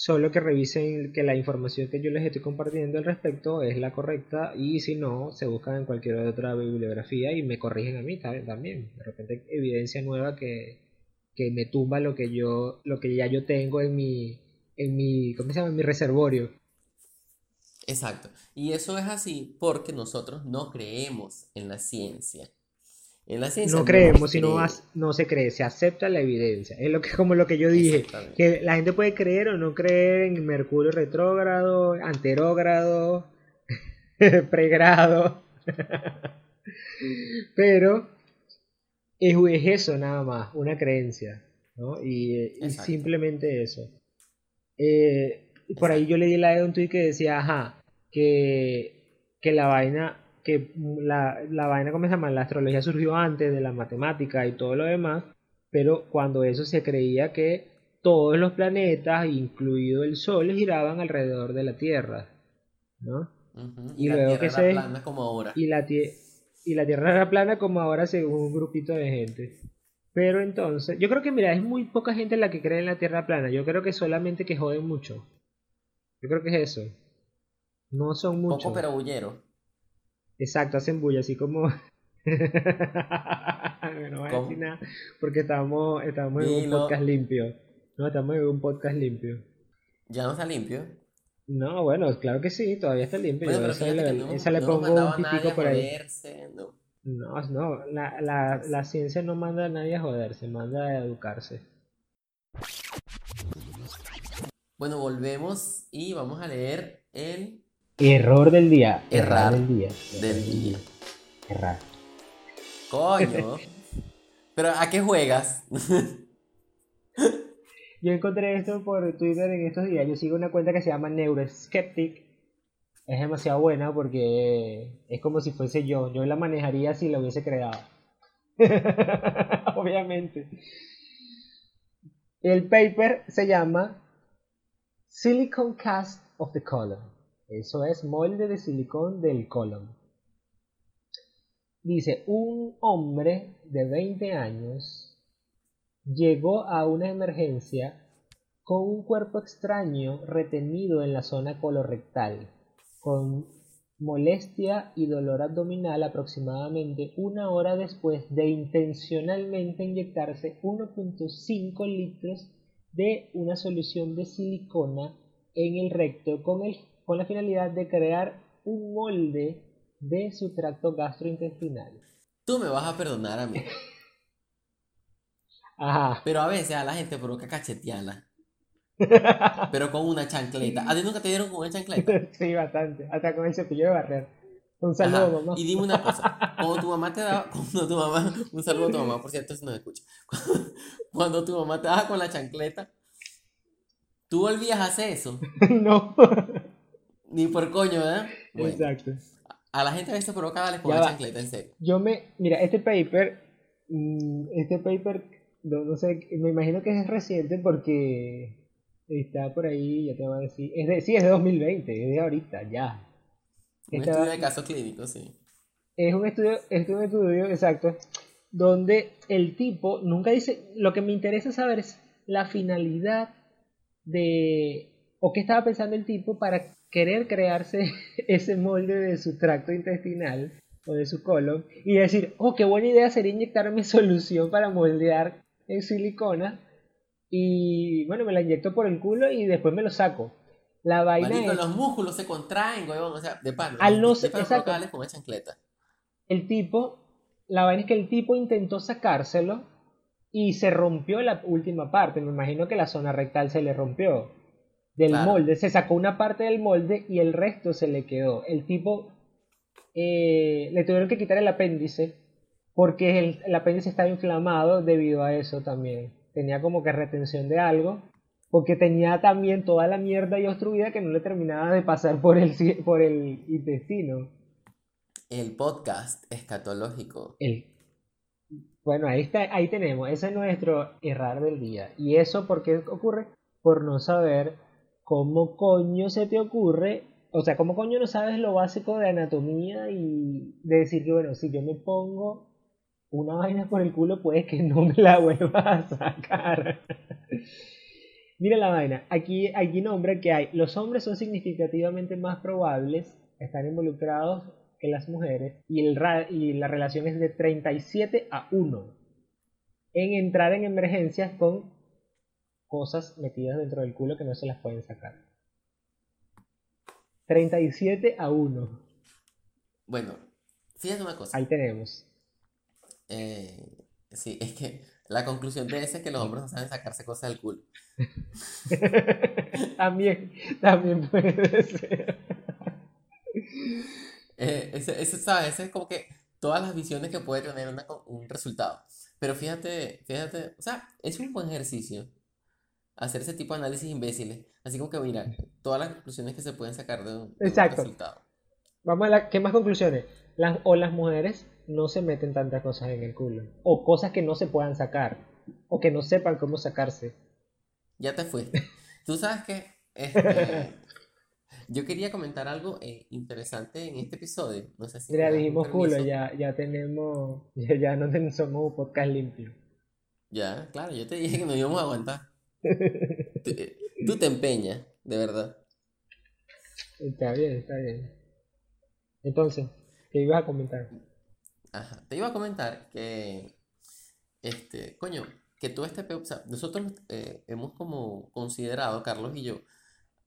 Speaker 1: solo que revisen que la información que yo les estoy compartiendo al respecto es la correcta y si no, se buscan en cualquier otra bibliografía y me corrigen a mí también. De repente evidencia nueva que, que me tumba lo que yo lo que ya yo tengo en mi en mi ¿cómo se llama? en mi reservorio.
Speaker 2: Exacto. Y eso es así porque nosotros no creemos en la ciencia
Speaker 1: no creemos, sino no se cree, se acepta la evidencia. Es lo que como lo que yo dije, que la gente puede creer o no creer en Mercurio retrógrado, anterógrado, <laughs> pregrado. <laughs> Pero es, eso nada más, una creencia, ¿no? Y, simplemente eso. Eh, por ahí yo leí la de un tweet que decía, ajá, que, que la vaina, que la, la vaina, ¿cómo se llama? La astrología surgió antes de la matemática y todo lo demás, pero cuando eso se creía que todos los planetas, incluido el Sol, giraban alrededor de la Tierra, ¿no?
Speaker 2: Y, luego que se como ahora.
Speaker 1: Y la, y la Tierra era plana como ahora según un grupito de gente. Pero entonces, yo creo que mira, es muy poca gente la que cree en la Tierra plana. Yo creo que solamente que joden mucho. Yo creo que es eso. No son muchos.
Speaker 2: Poco pero bullero.
Speaker 1: Exacto, hacen bulla, así como. <laughs> no voy a decir nada porque estamos, estamos en un podcast limpio. No, estamos en un podcast limpio.
Speaker 2: ¿Ya no está limpio?
Speaker 1: No, bueno, claro que sí, todavía está limpio. esa, le, pongo un pitico por ahí. no. No, no la, la, la, ciencia no manda a nadie a joderse, manda a educarse.
Speaker 2: Bueno, volvemos y vamos a leer el...
Speaker 1: Error del día.
Speaker 2: Errar
Speaker 1: del día.
Speaker 2: Del día.
Speaker 1: Errar.
Speaker 2: Coño. Pero ¿a qué juegas? <laughs>
Speaker 1: Yo encontré esto por Twitter en estos días. Yo sigo una cuenta que se llama Neuroskeptic. Es demasiado buena porque es como si fuese yo. Yo la manejaría si la hubiese creado. <laughs> Obviamente. El paper se llama Silicon Cast of the Colon. Eso es molde de silicón del colon. Dice, un hombre de 20 años llegó a una emergencia con un cuerpo extraño retenido en la zona colorectal, con molestia y dolor abdominal aproximadamente una hora después de intencionalmente inyectarse 1.5 litros de una solución de silicona en el recto con, el, con la finalidad de crear un molde de su tracto gastrointestinal.
Speaker 2: Tú me vas a perdonar a mí. <laughs>
Speaker 1: Ajá.
Speaker 2: Pero a veces a la gente provoca cachetearla. <laughs> pero con una chancleta. ¿A ti nunca te dieron con una chancleta? <laughs>
Speaker 1: sí, bastante. Hasta con el cepillo de barrer. Un saludo, mamá.
Speaker 2: Y dime una cosa. Cuando tu mamá te daba. Cuando tu mamá. Un saludo a tu mamá, por cierto, si no me escucha. Cuando tu mamá te daba con la chancleta. ¿Tú volvías a hacer eso?
Speaker 1: no.
Speaker 2: Ni por coño, ¿verdad?
Speaker 1: Exacto.
Speaker 2: A la gente a veces provoca darle con la chancleta, en serio.
Speaker 1: Yo me. Mira, este paper. Mm, este paper no, sé, me imagino que es reciente porque está por ahí, ya te voy a decir. Es de, sí, es de 2020, es de ahorita, ya.
Speaker 2: Un estudio de caso clínico, sí.
Speaker 1: Es un estudio, es un estudio, exacto, donde el tipo nunca dice. Lo que me interesa saber es la finalidad de. o qué estaba pensando el tipo para querer crearse <laughs> ese molde de su tracto intestinal o de su colon y decir, oh, qué buena idea sería inyectarme <laughs> solución para moldear en silicona y bueno, me la inyecto por el culo y después me lo saco. La vaina
Speaker 2: los músculos se contraen, o sea, de pan.
Speaker 1: Al no
Speaker 2: ser,
Speaker 1: exacto.
Speaker 2: Con chancleta.
Speaker 1: El tipo, la vaina es que el tipo intentó sacárselo y se rompió la última parte. Me imagino que la zona rectal se le rompió del molde. Se sacó una parte del molde y el resto se le quedó. El tipo eh, le tuvieron que quitar el apéndice porque el, apéndice estaba inflamado debido a eso también. Tenía como que retención de algo, porque tenía también toda la mierda y obstruida que no le terminaba de pasar por el, por el intestino.
Speaker 2: El podcast escatológico.
Speaker 1: El... Bueno, ahí, está, ahí tenemos, ese es nuestro errar del día. ¿Y eso por qué ocurre? Por no saber cómo coño se te ocurre o sea, ¿cómo coño no sabes lo básico de anatomía y de decir que, bueno, si yo me pongo una vaina por el culo puede que no me la vuelva a sacar. <laughs> Mira la vaina, aquí, aquí nombra que hay, los hombres son significativamente más probables, están involucrados que las mujeres y, el, y la relación es de 37 a 1 en entrar en emergencias con cosas metidas dentro del culo que no se las pueden sacar. 37 a 1.
Speaker 2: Bueno, fíjate una cosa.
Speaker 1: Ahí tenemos.
Speaker 2: Eh, sí, es que la conclusión de ese es que los hombres no saben sacarse cosas del culo. <laughs>
Speaker 1: también, también puede ser.
Speaker 2: Eh, ese, ese, ¿sabes? Ese es como que todas las visiones que puede tener un resultado. Pero fíjate, fíjate, o sea, es un buen ejercicio hacer ese tipo de análisis imbéciles. Así como que mira, todas las conclusiones que se pueden sacar de un, resultado.
Speaker 1: Vamos a la, ¿qué más conclusiones? Las, o las mujeres no se meten tantas cosas en el culo. O cosas que no se puedan sacar. O que no sepan cómo sacarse.
Speaker 2: Ya te fuiste. <laughs> Tú sabes que este, <laughs> yo quería comentar algo eh, interesante en este episodio. No sé si
Speaker 1: Mira, dijimos culo, ya, ya tenemos, <laughs> ya, no somos un podcast limpio.
Speaker 2: Ya, claro, yo te dije que nos íbamos a aguantar. Tú, te empeñas, de verdad.
Speaker 1: Está bien, está bien. Entonces, ¿qué ibas a comentar?
Speaker 2: Ajá, te iba a comentar que, este, coño, que todo este, o sea, nosotros eh, hemos como considerado, Carlos y yo,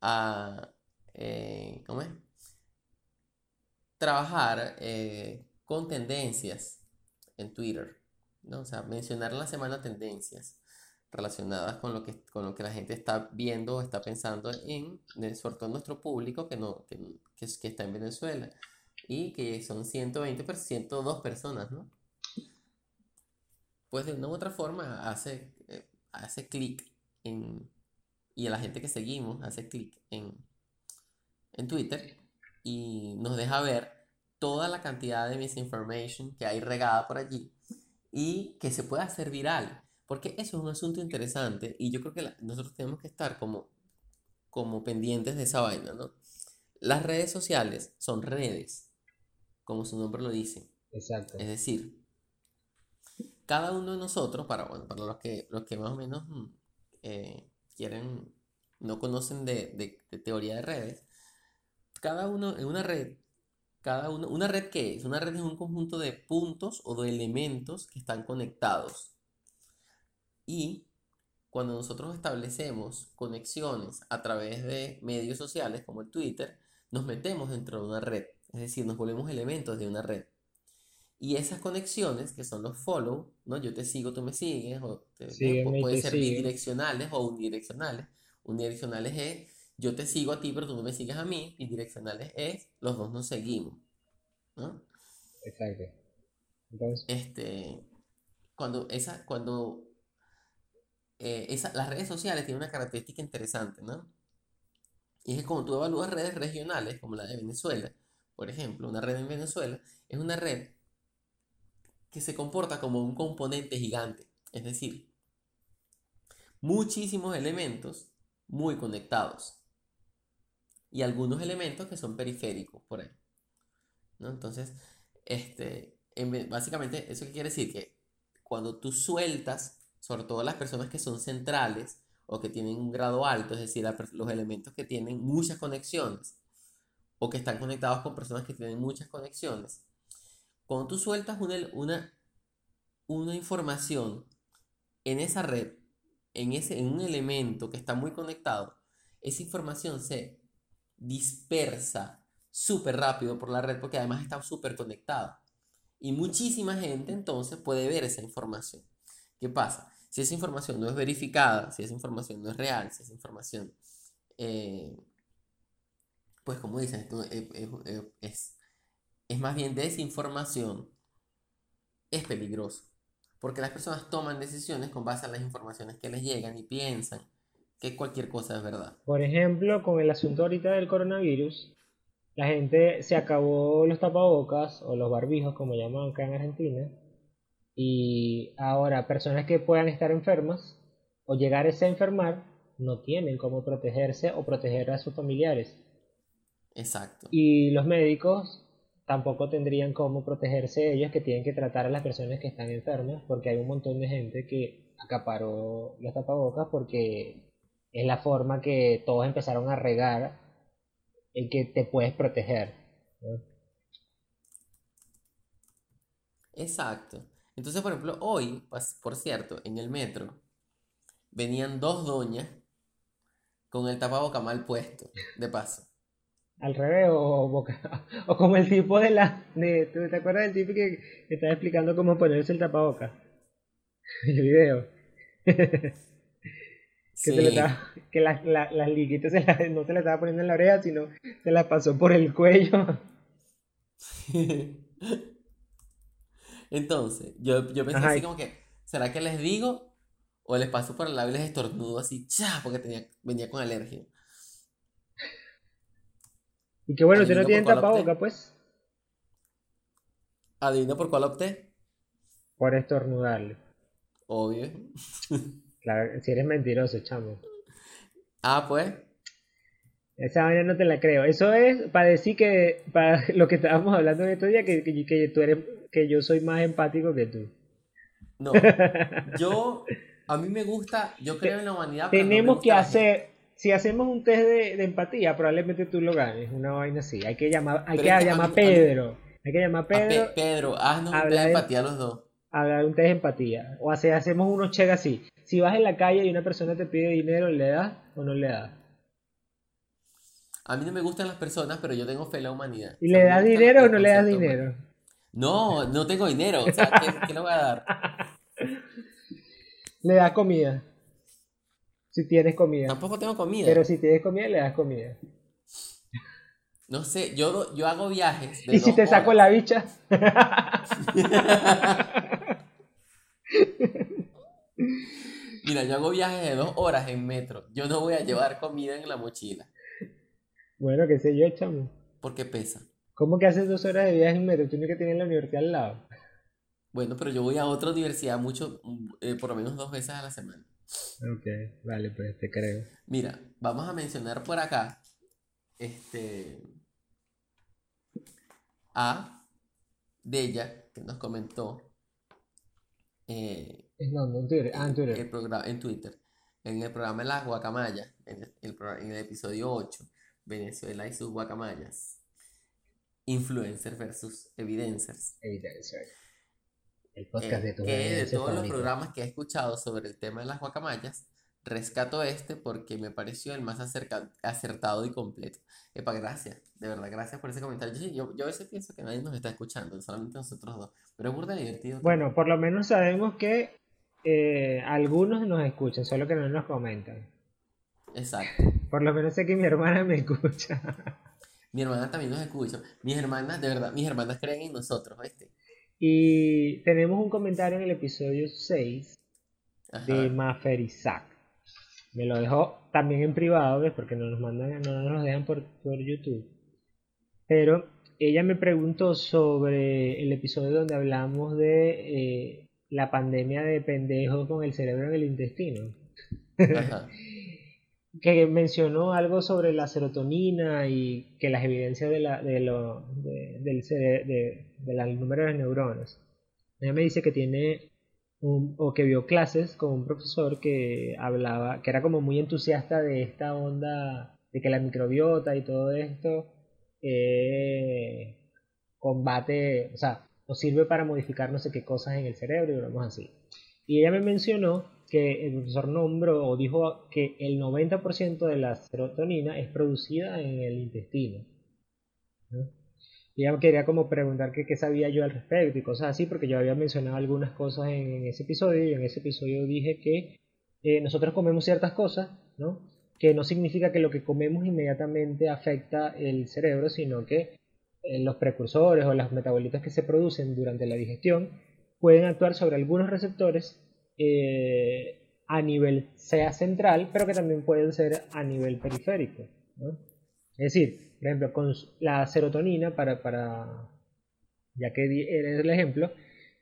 Speaker 2: a eh, ¿cómo es? Trabajar eh, con tendencias en Twitter, ¿no? O sea, mencionar la semana tendencias relacionadas con lo que, con lo que la gente está viendo o está pensando en, sobre todo nuestro público que, no, que, que, que está en Venezuela y que son 120, 102 personas, ¿no? Pues de una u otra forma hace, eh, hace clic en, y a la gente que seguimos hace clic en, en Twitter y nos deja ver toda la cantidad de misinformation que hay regada por allí y que se puede hacer viral. Porque eso es un asunto interesante y yo creo que nosotros tenemos que estar como, como pendientes de esa vaina, ¿no? Las redes sociales son redes, como su nombre lo dice.
Speaker 1: Exacto.
Speaker 2: Es decir, cada uno de nosotros, para, bueno, para los, que, los que más o menos mm, eh, quieren, no conocen de, de teoría de redes, cada uno en una red, cada uno, una red que es, una red es un conjunto de puntos o de elementos que están conectados. Y cuando nosotros establecemos conexiones a través de medios sociales como el Twitter, nos metemos dentro de una red, es decir, nos volvemos elementos de una red. Y esas conexiones, que son los follow, ¿no? Yo te sigo, tú me sigues, o pueden ser bidireccionales o unidireccionales. Unidireccionales es yo te sigo a ti, pero tú no me sigues a mí, y direccionales es, los dos nos seguimos. ¿no?
Speaker 1: Exacto.
Speaker 2: Entonces. Este, cuando esa, cuando eh, esa, las redes sociales tienen una característica interesante, ¿no? Y es que como tú evalúas redes regionales, como la de Venezuela, por ejemplo, una red en Venezuela, es una red que se comporta como un componente gigante. Es decir, muchísimos elementos muy conectados y algunos elementos que son periféricos por ahí. ¿no? Entonces, este, básicamente, ¿eso quiere decir? Que cuando tú sueltas, sobre todo las personas que son centrales o que tienen un grado alto, es decir, los elementos que tienen muchas conexiones o que están conectados con personas que tienen muchas conexiones, cuando tú sueltas una, una, una información en esa red, en, ese, en un elemento que está muy conectado, esa información se dispersa súper rápido por la red porque además está súper conectada. Y muchísima gente entonces puede ver esa información. ¿Qué pasa? Si esa información no es verificada, si esa información no es real, si esa información, eh, pues como dicen, es, es más bien desinformación, es peligroso. Porque las personas toman decisiones con base a las informaciones que les llegan y piensan que cualquier cosa es verdad.
Speaker 1: Por ejemplo, con el asunto ahorita del coronavirus, la gente se acabó los tapabocas o los barbijos, como llaman acá en Argentina, y ahora personas que puedan estar enfermas o llegar a enfermar no tienen cómo protegerse o proteger a sus familiares.
Speaker 2: Exacto.
Speaker 1: Y los médicos tampoco tendrían cómo protegerse ellos que tienen que tratar a las personas que están enfermas porque hay un montón de gente que acaparó los tapabocas porque es la forma que todos empezaron a regar en que te puedes proteger.
Speaker 2: Exacto. Entonces, por ejemplo, hoy, por cierto, en el metro, venían dos doñas con el tapaboca mal puesto, de paso.
Speaker 1: Al revés, o, boca, <laughs> o como el tipo de la... ¿Te acuerdas del tipo que, estaba explicando cómo ponerse el tapaboca? <laughs> El video. <laughs> que, las liguitas no se las estaba poniendo en la oreja, sino se las pasó por el cuello.
Speaker 2: Entonces, yo, yo pensé así como que, ¿será que les digo? O les paso por el labio y les estornudo así, ¡cha! Porque tenía, venía con alergia.
Speaker 1: Y que bueno, usted no tiene tapaboca, pues.
Speaker 2: ¿Adivina por cuál opté?
Speaker 1: Por estornudarle.
Speaker 2: Obvio.
Speaker 1: Claro, si eres mentiroso, chamo.
Speaker 2: Ah, pues.
Speaker 1: Esa vaina no te la creo. Eso es para decir que, para <laughs> lo que estábamos hablando en estos días, que, que, tú eres, que yo soy más empático que tú.
Speaker 2: No, <laughs> yo, a mí me gusta, yo creo en la humanidad.
Speaker 1: Tenemos que hacer, si hacemos un test de, empatía, probablemente tú lo ganes, una vaina así. Hay que llamar, hay que llamar a Pedro. Hay que llamar a Pedro.
Speaker 2: Pedro, haznos un test de empatía los dos.
Speaker 1: Hablar un test de empatía. O hacemos unos cheques así. Si vas en la calle y una persona te pide dinero, ¿le das o no le das?
Speaker 2: A mí no me gustan las personas, pero yo tengo fe en la humanidad.
Speaker 1: ¿Y le das dinero o no le das dinero?
Speaker 2: No, no tengo dinero. O sea, ¿qué, le voy a dar? <laughs>
Speaker 1: Le das comida. Si tienes comida.
Speaker 2: Tampoco tengo comida.
Speaker 1: Pero si tienes comida, le das comida.
Speaker 2: No sé, yo, yo hago viajes.
Speaker 1: ¿Y si te saco la bicha? <laughs>
Speaker 2: Mira, yo hago viajes de dos horas en metro. Yo no voy a llevar comida en la mochila.
Speaker 1: Bueno, qué sé yo, chamo.
Speaker 2: Porque pesa.
Speaker 1: ¿Cómo que haces dos horas de viaje en metro? Tienes que tener la universidad al lado.
Speaker 2: Bueno, pero yo voy a otra universidad mucho, eh, por lo menos dos veces a la semana.
Speaker 1: Ok, vale, pues te creo.
Speaker 2: Mira, vamos a mencionar por acá este a Della, que nos comentó
Speaker 1: eh, en Twitter. Ah, en Twitter.
Speaker 2: El programa, en Twitter. En el programa Las Guacamayas, en el, en el episodio 8, Venezuela y sus guacamayas. Influencers versus evidencers.
Speaker 1: Evidencers. El podcast de
Speaker 2: eh, Que de todos los programas que he escuchado sobre el tema de las guacamayas, rescato este porque me pareció el más acertado y completo. Epa, gracias, de verdad, gracias por ese comentario. Yo, yo, a veces pienso que nadie nos está escuchando, solamente nosotros dos, pero es burda divertido.
Speaker 1: Bueno, por lo menos sabemos que eh, algunos nos escuchan, solo que no nos comentan.
Speaker 2: Exacto.
Speaker 1: Por lo menos sé que mi hermana me escucha. <laughs>
Speaker 2: Mi hermana también nos escucha. Mis hermanas, de verdad, mis hermanas creen en nosotros, ¿viste?
Speaker 1: Y tenemos un comentario en el episodio 6 de Maferizac. Me lo dejó también en privado, ¿ves? Porque no nos mandan, no nos dejan por, por YouTube. Pero ella me preguntó sobre el episodio donde hablamos de eh, la pandemia de pendejos con el cerebro en el intestino. <laughs> que mencionó algo sobre la serotonina y que las evidencias de la, de lo, del de, número de neuronas. Ella me dice que tiene o que vio clases con un profesor que hablaba, que era como muy entusiasta de esta onda de que la microbiota y todo esto eh, combate, o sea, nos sirve para modificar no sé qué cosas en el cerebro y vamos así. Y ella me mencionó que el profesor nombró o dijo que el 90% de la serotonina es producida en el intestino. Y ella quería como preguntar qué sabía yo al respecto y cosas así, porque yo había mencionado algunas cosas en, ese episodio y en ese episodio dije que eh, nosotros comemos ciertas cosas, ¿no? Que no significa que lo que comemos inmediatamente afecta el cerebro, sino que eh, los precursores o los metabolitos que se producen durante la digestión pueden actuar sobre algunos receptores eh, a nivel sea central, pero que también pueden ser a nivel periférico. Es decir, por ejemplo, con la serotonina, para, para ya que eres el ejemplo,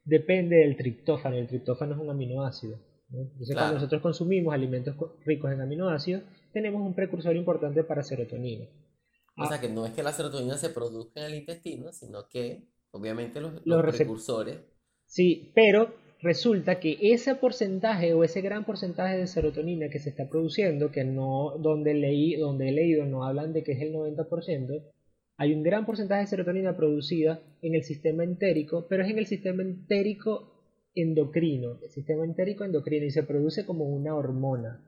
Speaker 1: depende del triptófano. El triptófano es un aminoácido. Entonces, cuando nosotros consumimos alimentos ricos en aminoácidos, tenemos un precursor importante para serotonina.
Speaker 2: O sea, que no es que la serotonina se produzca en el intestino, sino que, obviamente, los, los precursores.
Speaker 1: Sí, pero resulta que ese porcentaje o ese gran porcentaje de serotonina que se está produciendo, que no, donde, leí, donde he leído no hablan de que es el 90%, hay un gran porcentaje de serotonina producida en el sistema entérico, pero es en el sistema entérico endocrino, el sistema entérico endocrino, y se produce como una hormona.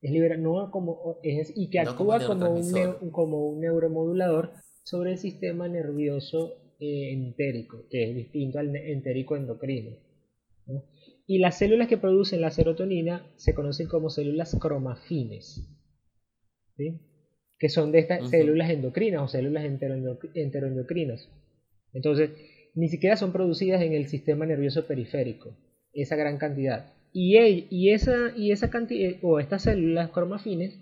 Speaker 1: Es libera, no como, es, y que actúa como, un, como un neuromodulador sobre el sistema nervioso eh, entérico, que es distinto al entérico endocrino. Y las células que producen la serotonina se conocen como células cromafines, que son de estas células endocrinas o células enteroendocrinas. Entonces, ni siquiera son producidas en el sistema nervioso periférico, esa gran cantidad. Y, y esa, y esa cantidad, o estas células cromafines,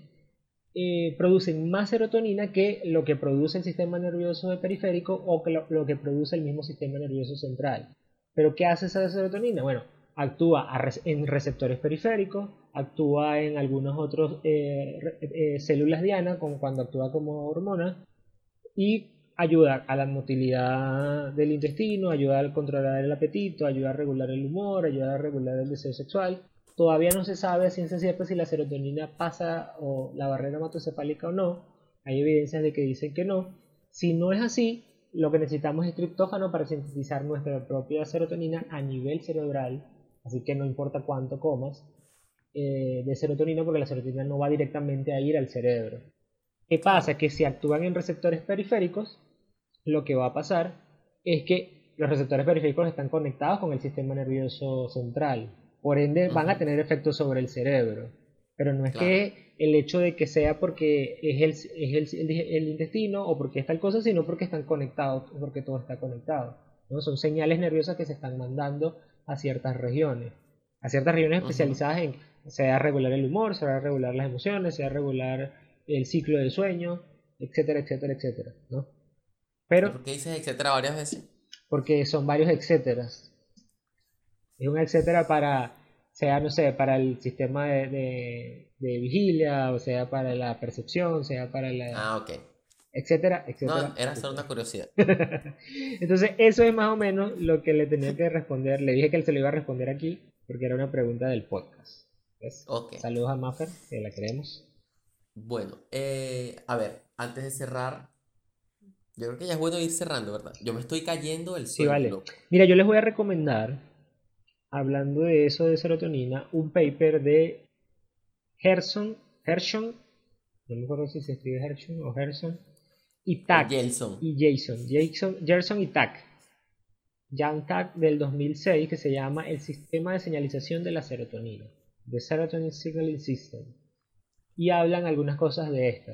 Speaker 1: eh, producen más serotonina que lo que produce el sistema nervioso periférico o que lo, que produce el mismo sistema nervioso central. Pero ¿qué hace esa serotonina? Bueno, actúa en receptores periféricos, actúa en algunas otras eh, eh, células diana, como cuando actúa como hormona, y ayuda a la motilidad del intestino, ayuda a controlar el apetito, ayuda a regular el humor, ayuda a regular el deseo sexual. Todavía no se sabe a ciencia cierta si la serotonina pasa o la barrera hematocefálica o no. Hay evidencias de que dicen que no. Si no es así, lo que necesitamos es triptófano para sintetizar nuestra propia serotonina a nivel cerebral. Así que no importa cuánto comas eh, de serotonina porque la serotonina no va directamente a ir al cerebro. ¿Qué pasa? Que si actúan en receptores periféricos, lo que va a pasar es que los receptores periféricos están conectados con el sistema nervioso central. Por ende, van a tener efectos sobre el cerebro. Pero no es que el hecho de que sea porque es, el, es el, el, intestino o porque es tal cosa, sino porque están conectados, porque todo está conectado. ¿no? Son señales nerviosas que se están mandando a ciertas regiones, a ciertas regiones especializadas en, sea regular el humor, sea regular las emociones, sea regular el ciclo del sueño, etcétera, etcétera, etcétera, ¿no?
Speaker 2: Pero, ¿Por qué dices etcétera varias veces?
Speaker 1: Porque son varios etcéteras. Es un etcétera para, sea, no sé, para el sistema de, de, vigilia, o sea, para la percepción, sea para la...
Speaker 2: Ah, ok.
Speaker 1: Etcétera, etcétera.
Speaker 2: No, era solo una curiosidad. <laughs>
Speaker 1: Entonces, eso es más o menos lo que le tenía que responder. Le dije que él se lo iba a responder aquí, porque era una pregunta del podcast. Okay. Saludos a Maffer, que la queremos.
Speaker 2: Bueno, eh, a ver, antes de cerrar, yo creo que ya es bueno ir cerrando, ¿verdad? Yo me estoy cayendo el sueño. Sí, vale.
Speaker 1: Mira, yo les voy a recomendar, hablando de eso de serotonina, un paper de Gerson, Hershon, no me acuerdo si se escribe o y Tack.
Speaker 2: Jason.
Speaker 1: Y Jason, Jason, Gerson y Tack. Jan Tack del 2006, que se llama El Sistema de Señalización de la Serotonina, The Serotonin Signaling System y hablan algunas cosas de esto,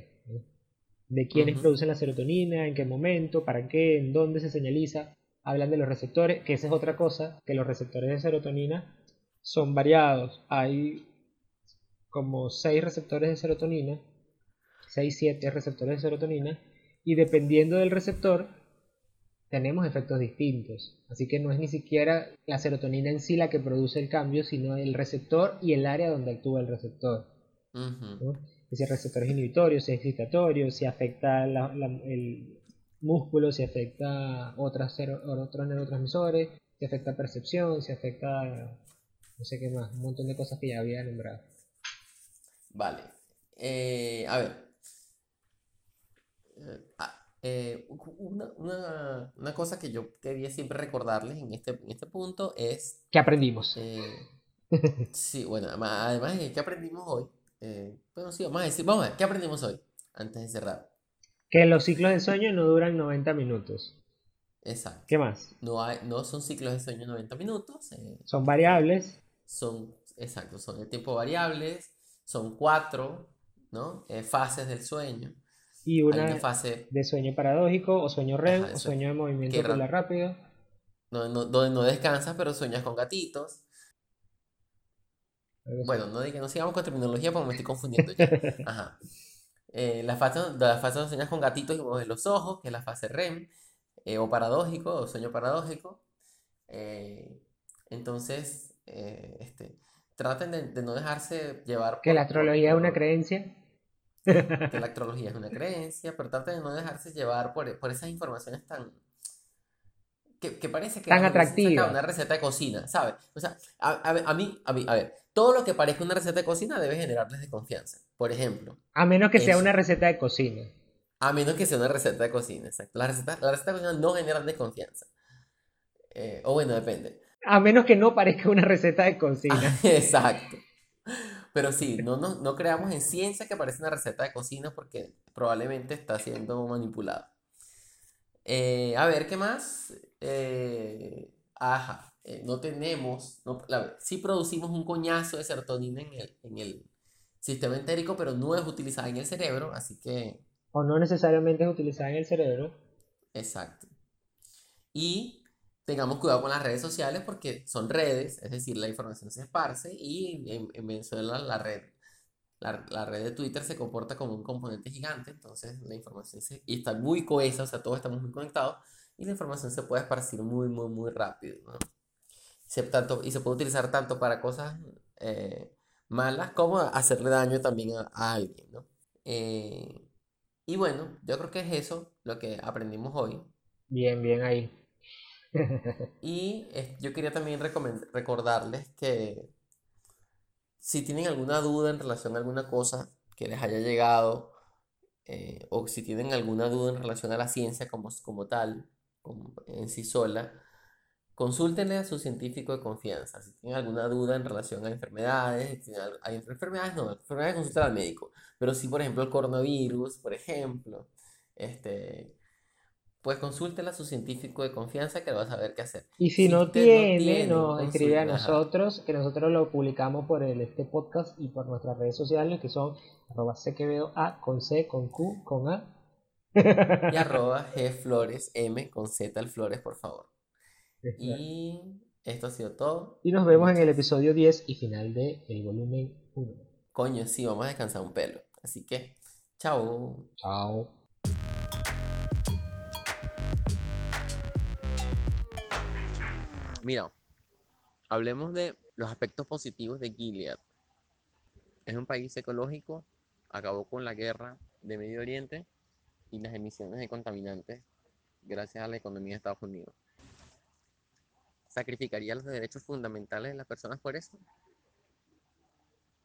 Speaker 1: de quiénes producen la serotonina, en qué momento, para qué, en dónde se señaliza. Hablan de los receptores, que esa es otra cosa, que los receptores de serotonina son variados. Hay como 6 receptores de serotonina, 6, 7 receptores de serotonina, y dependiendo del receptor, tenemos efectos distintos. Así que no es ni siquiera la serotonina en sí la que produce el cambio, sino el receptor y el área donde actúa el receptor si el receptor es inhibitorio, si es excitatorio, si afecta el músculo, si afecta otras, otros neurotransmisores, si afecta percepción, si afecta no sé qué más, un montón de cosas que ya había nombrado.
Speaker 2: Vale. Eh, a ver. Eh, ah, eh, una, una, cosa que yo quería siempre recordarles en este, en este punto es...
Speaker 1: ¿Qué aprendimos?
Speaker 2: sí, bueno, además, ¿qué aprendimos hoy? Bueno, sí, vamos a decir, vamos a ver, ¿qué aprendimos hoy? Antes de cerrar.
Speaker 1: Que los ciclos de sueño no duran 90 minutos.
Speaker 2: Exacto.
Speaker 1: ¿Qué más?
Speaker 2: No, hay, no son ciclos de sueño 90 minutos. Eh,
Speaker 1: son variables.
Speaker 2: Son, exacto, son de tiempo variables. Son cuatro, ¿no? Eh, fases del sueño.
Speaker 1: Y una, fase de sueño paradójico o sueño REM o sueño de movimiento ocular rápido.
Speaker 2: donde no descansas pero sueñas con gatitos. Bueno, no, no sigamos con terminología porque me estoy confundiendo ya. <laughs> Ajá. Eh, la, fase, la fase de sueñas con gatitos y de los ojos, que es la fase REM, eh, o paradójico, o sueño paradójico. Eh, entonces, este, traten de, no dejarse llevar
Speaker 1: por... Que la astrología es una creencia.
Speaker 2: Que la astrología es una creencia, pero traten de no dejarse llevar por, por esas informaciones tan, que, parece que
Speaker 1: tan atractiva.
Speaker 2: Una receta de cocina, ¿sabes? O sea, a, mí, a mí, a ver, todo lo que parezca una receta de cocina debe generarles de confianza. Por ejemplo.
Speaker 1: A menos que sea una receta de cocina.
Speaker 2: A menos que sea una receta de cocina, exacto. La receta, la receta de cocina no generan desconfianza. Eh, o bueno, depende.
Speaker 1: A menos que no parezca una receta de cocina. <laughs>
Speaker 2: exacto. Pero sí, <laughs> no, no, no creamos en ciencia que parece una receta de cocina porque probablemente está siendo manipulada. Eh, a ver, ¿qué más? Eh, ajá, eh, no tenemos, no, sí producimos un coñazo de serotonina en el, en el sistema entérico, pero no es utilizada en el cerebro, así que...
Speaker 1: O no necesariamente es utilizada en el cerebro.
Speaker 2: Exacto. Y tengamos cuidado con las redes sociales porque son redes, es decir, la información se esparce y en, Venezuela la red, la, red de Twitter se comporta como un componente gigante, entonces la información se, y está muy cohesa, o sea, todos estamos muy conectados y la información se puede esparcir muy, muy, muy rápido, ¿no? Se, tanto, y se puede utilizar tanto para cosas eh, malas como hacerle daño también a, alguien, ¿no? Eh, y bueno, yo creo que es eso lo que aprendimos hoy.
Speaker 1: Bien, bien ahí. <laughs>
Speaker 2: y yo quería también recordarles que si tienen alguna duda en relación a alguna cosa que les haya llegado, eh, o si tienen alguna duda en relación a la ciencia como, como tal, como en sí sola, consúltenle a su científico de confianza. Si tienen alguna duda en relación a enfermedades, hay enfermedades, no, enfermedades consulten al médico. Pero si, por ejemplo, el coronavirus, por ejemplo, este, pues consúltenle a su científico de confianza que va a saber qué hacer.
Speaker 1: Y si, no, tiene, nos escribe a nosotros, que nosotros lo publicamos por el, este podcast y por nuestras redes sociales, que son arroba A con C, con Q, con A.
Speaker 2: y <laughs> arroba G Flores M con Z al Flores, por favor. Y esto ha sido todo.
Speaker 1: Y nos vemos en el episodio 10 y final del el volumen 1.
Speaker 2: Coño, sí, vamos a descansar un pelo. Así que, chao.
Speaker 1: Chao.
Speaker 2: Mira, hablemos de los aspectos positivos de Gilead. Es un país ecológico, acabó con la guerra de Medio Oriente y las emisiones de contaminantes gracias a la economía de Estados Unidos. ¿Sacrificaría los derechos fundamentales de las personas por esto?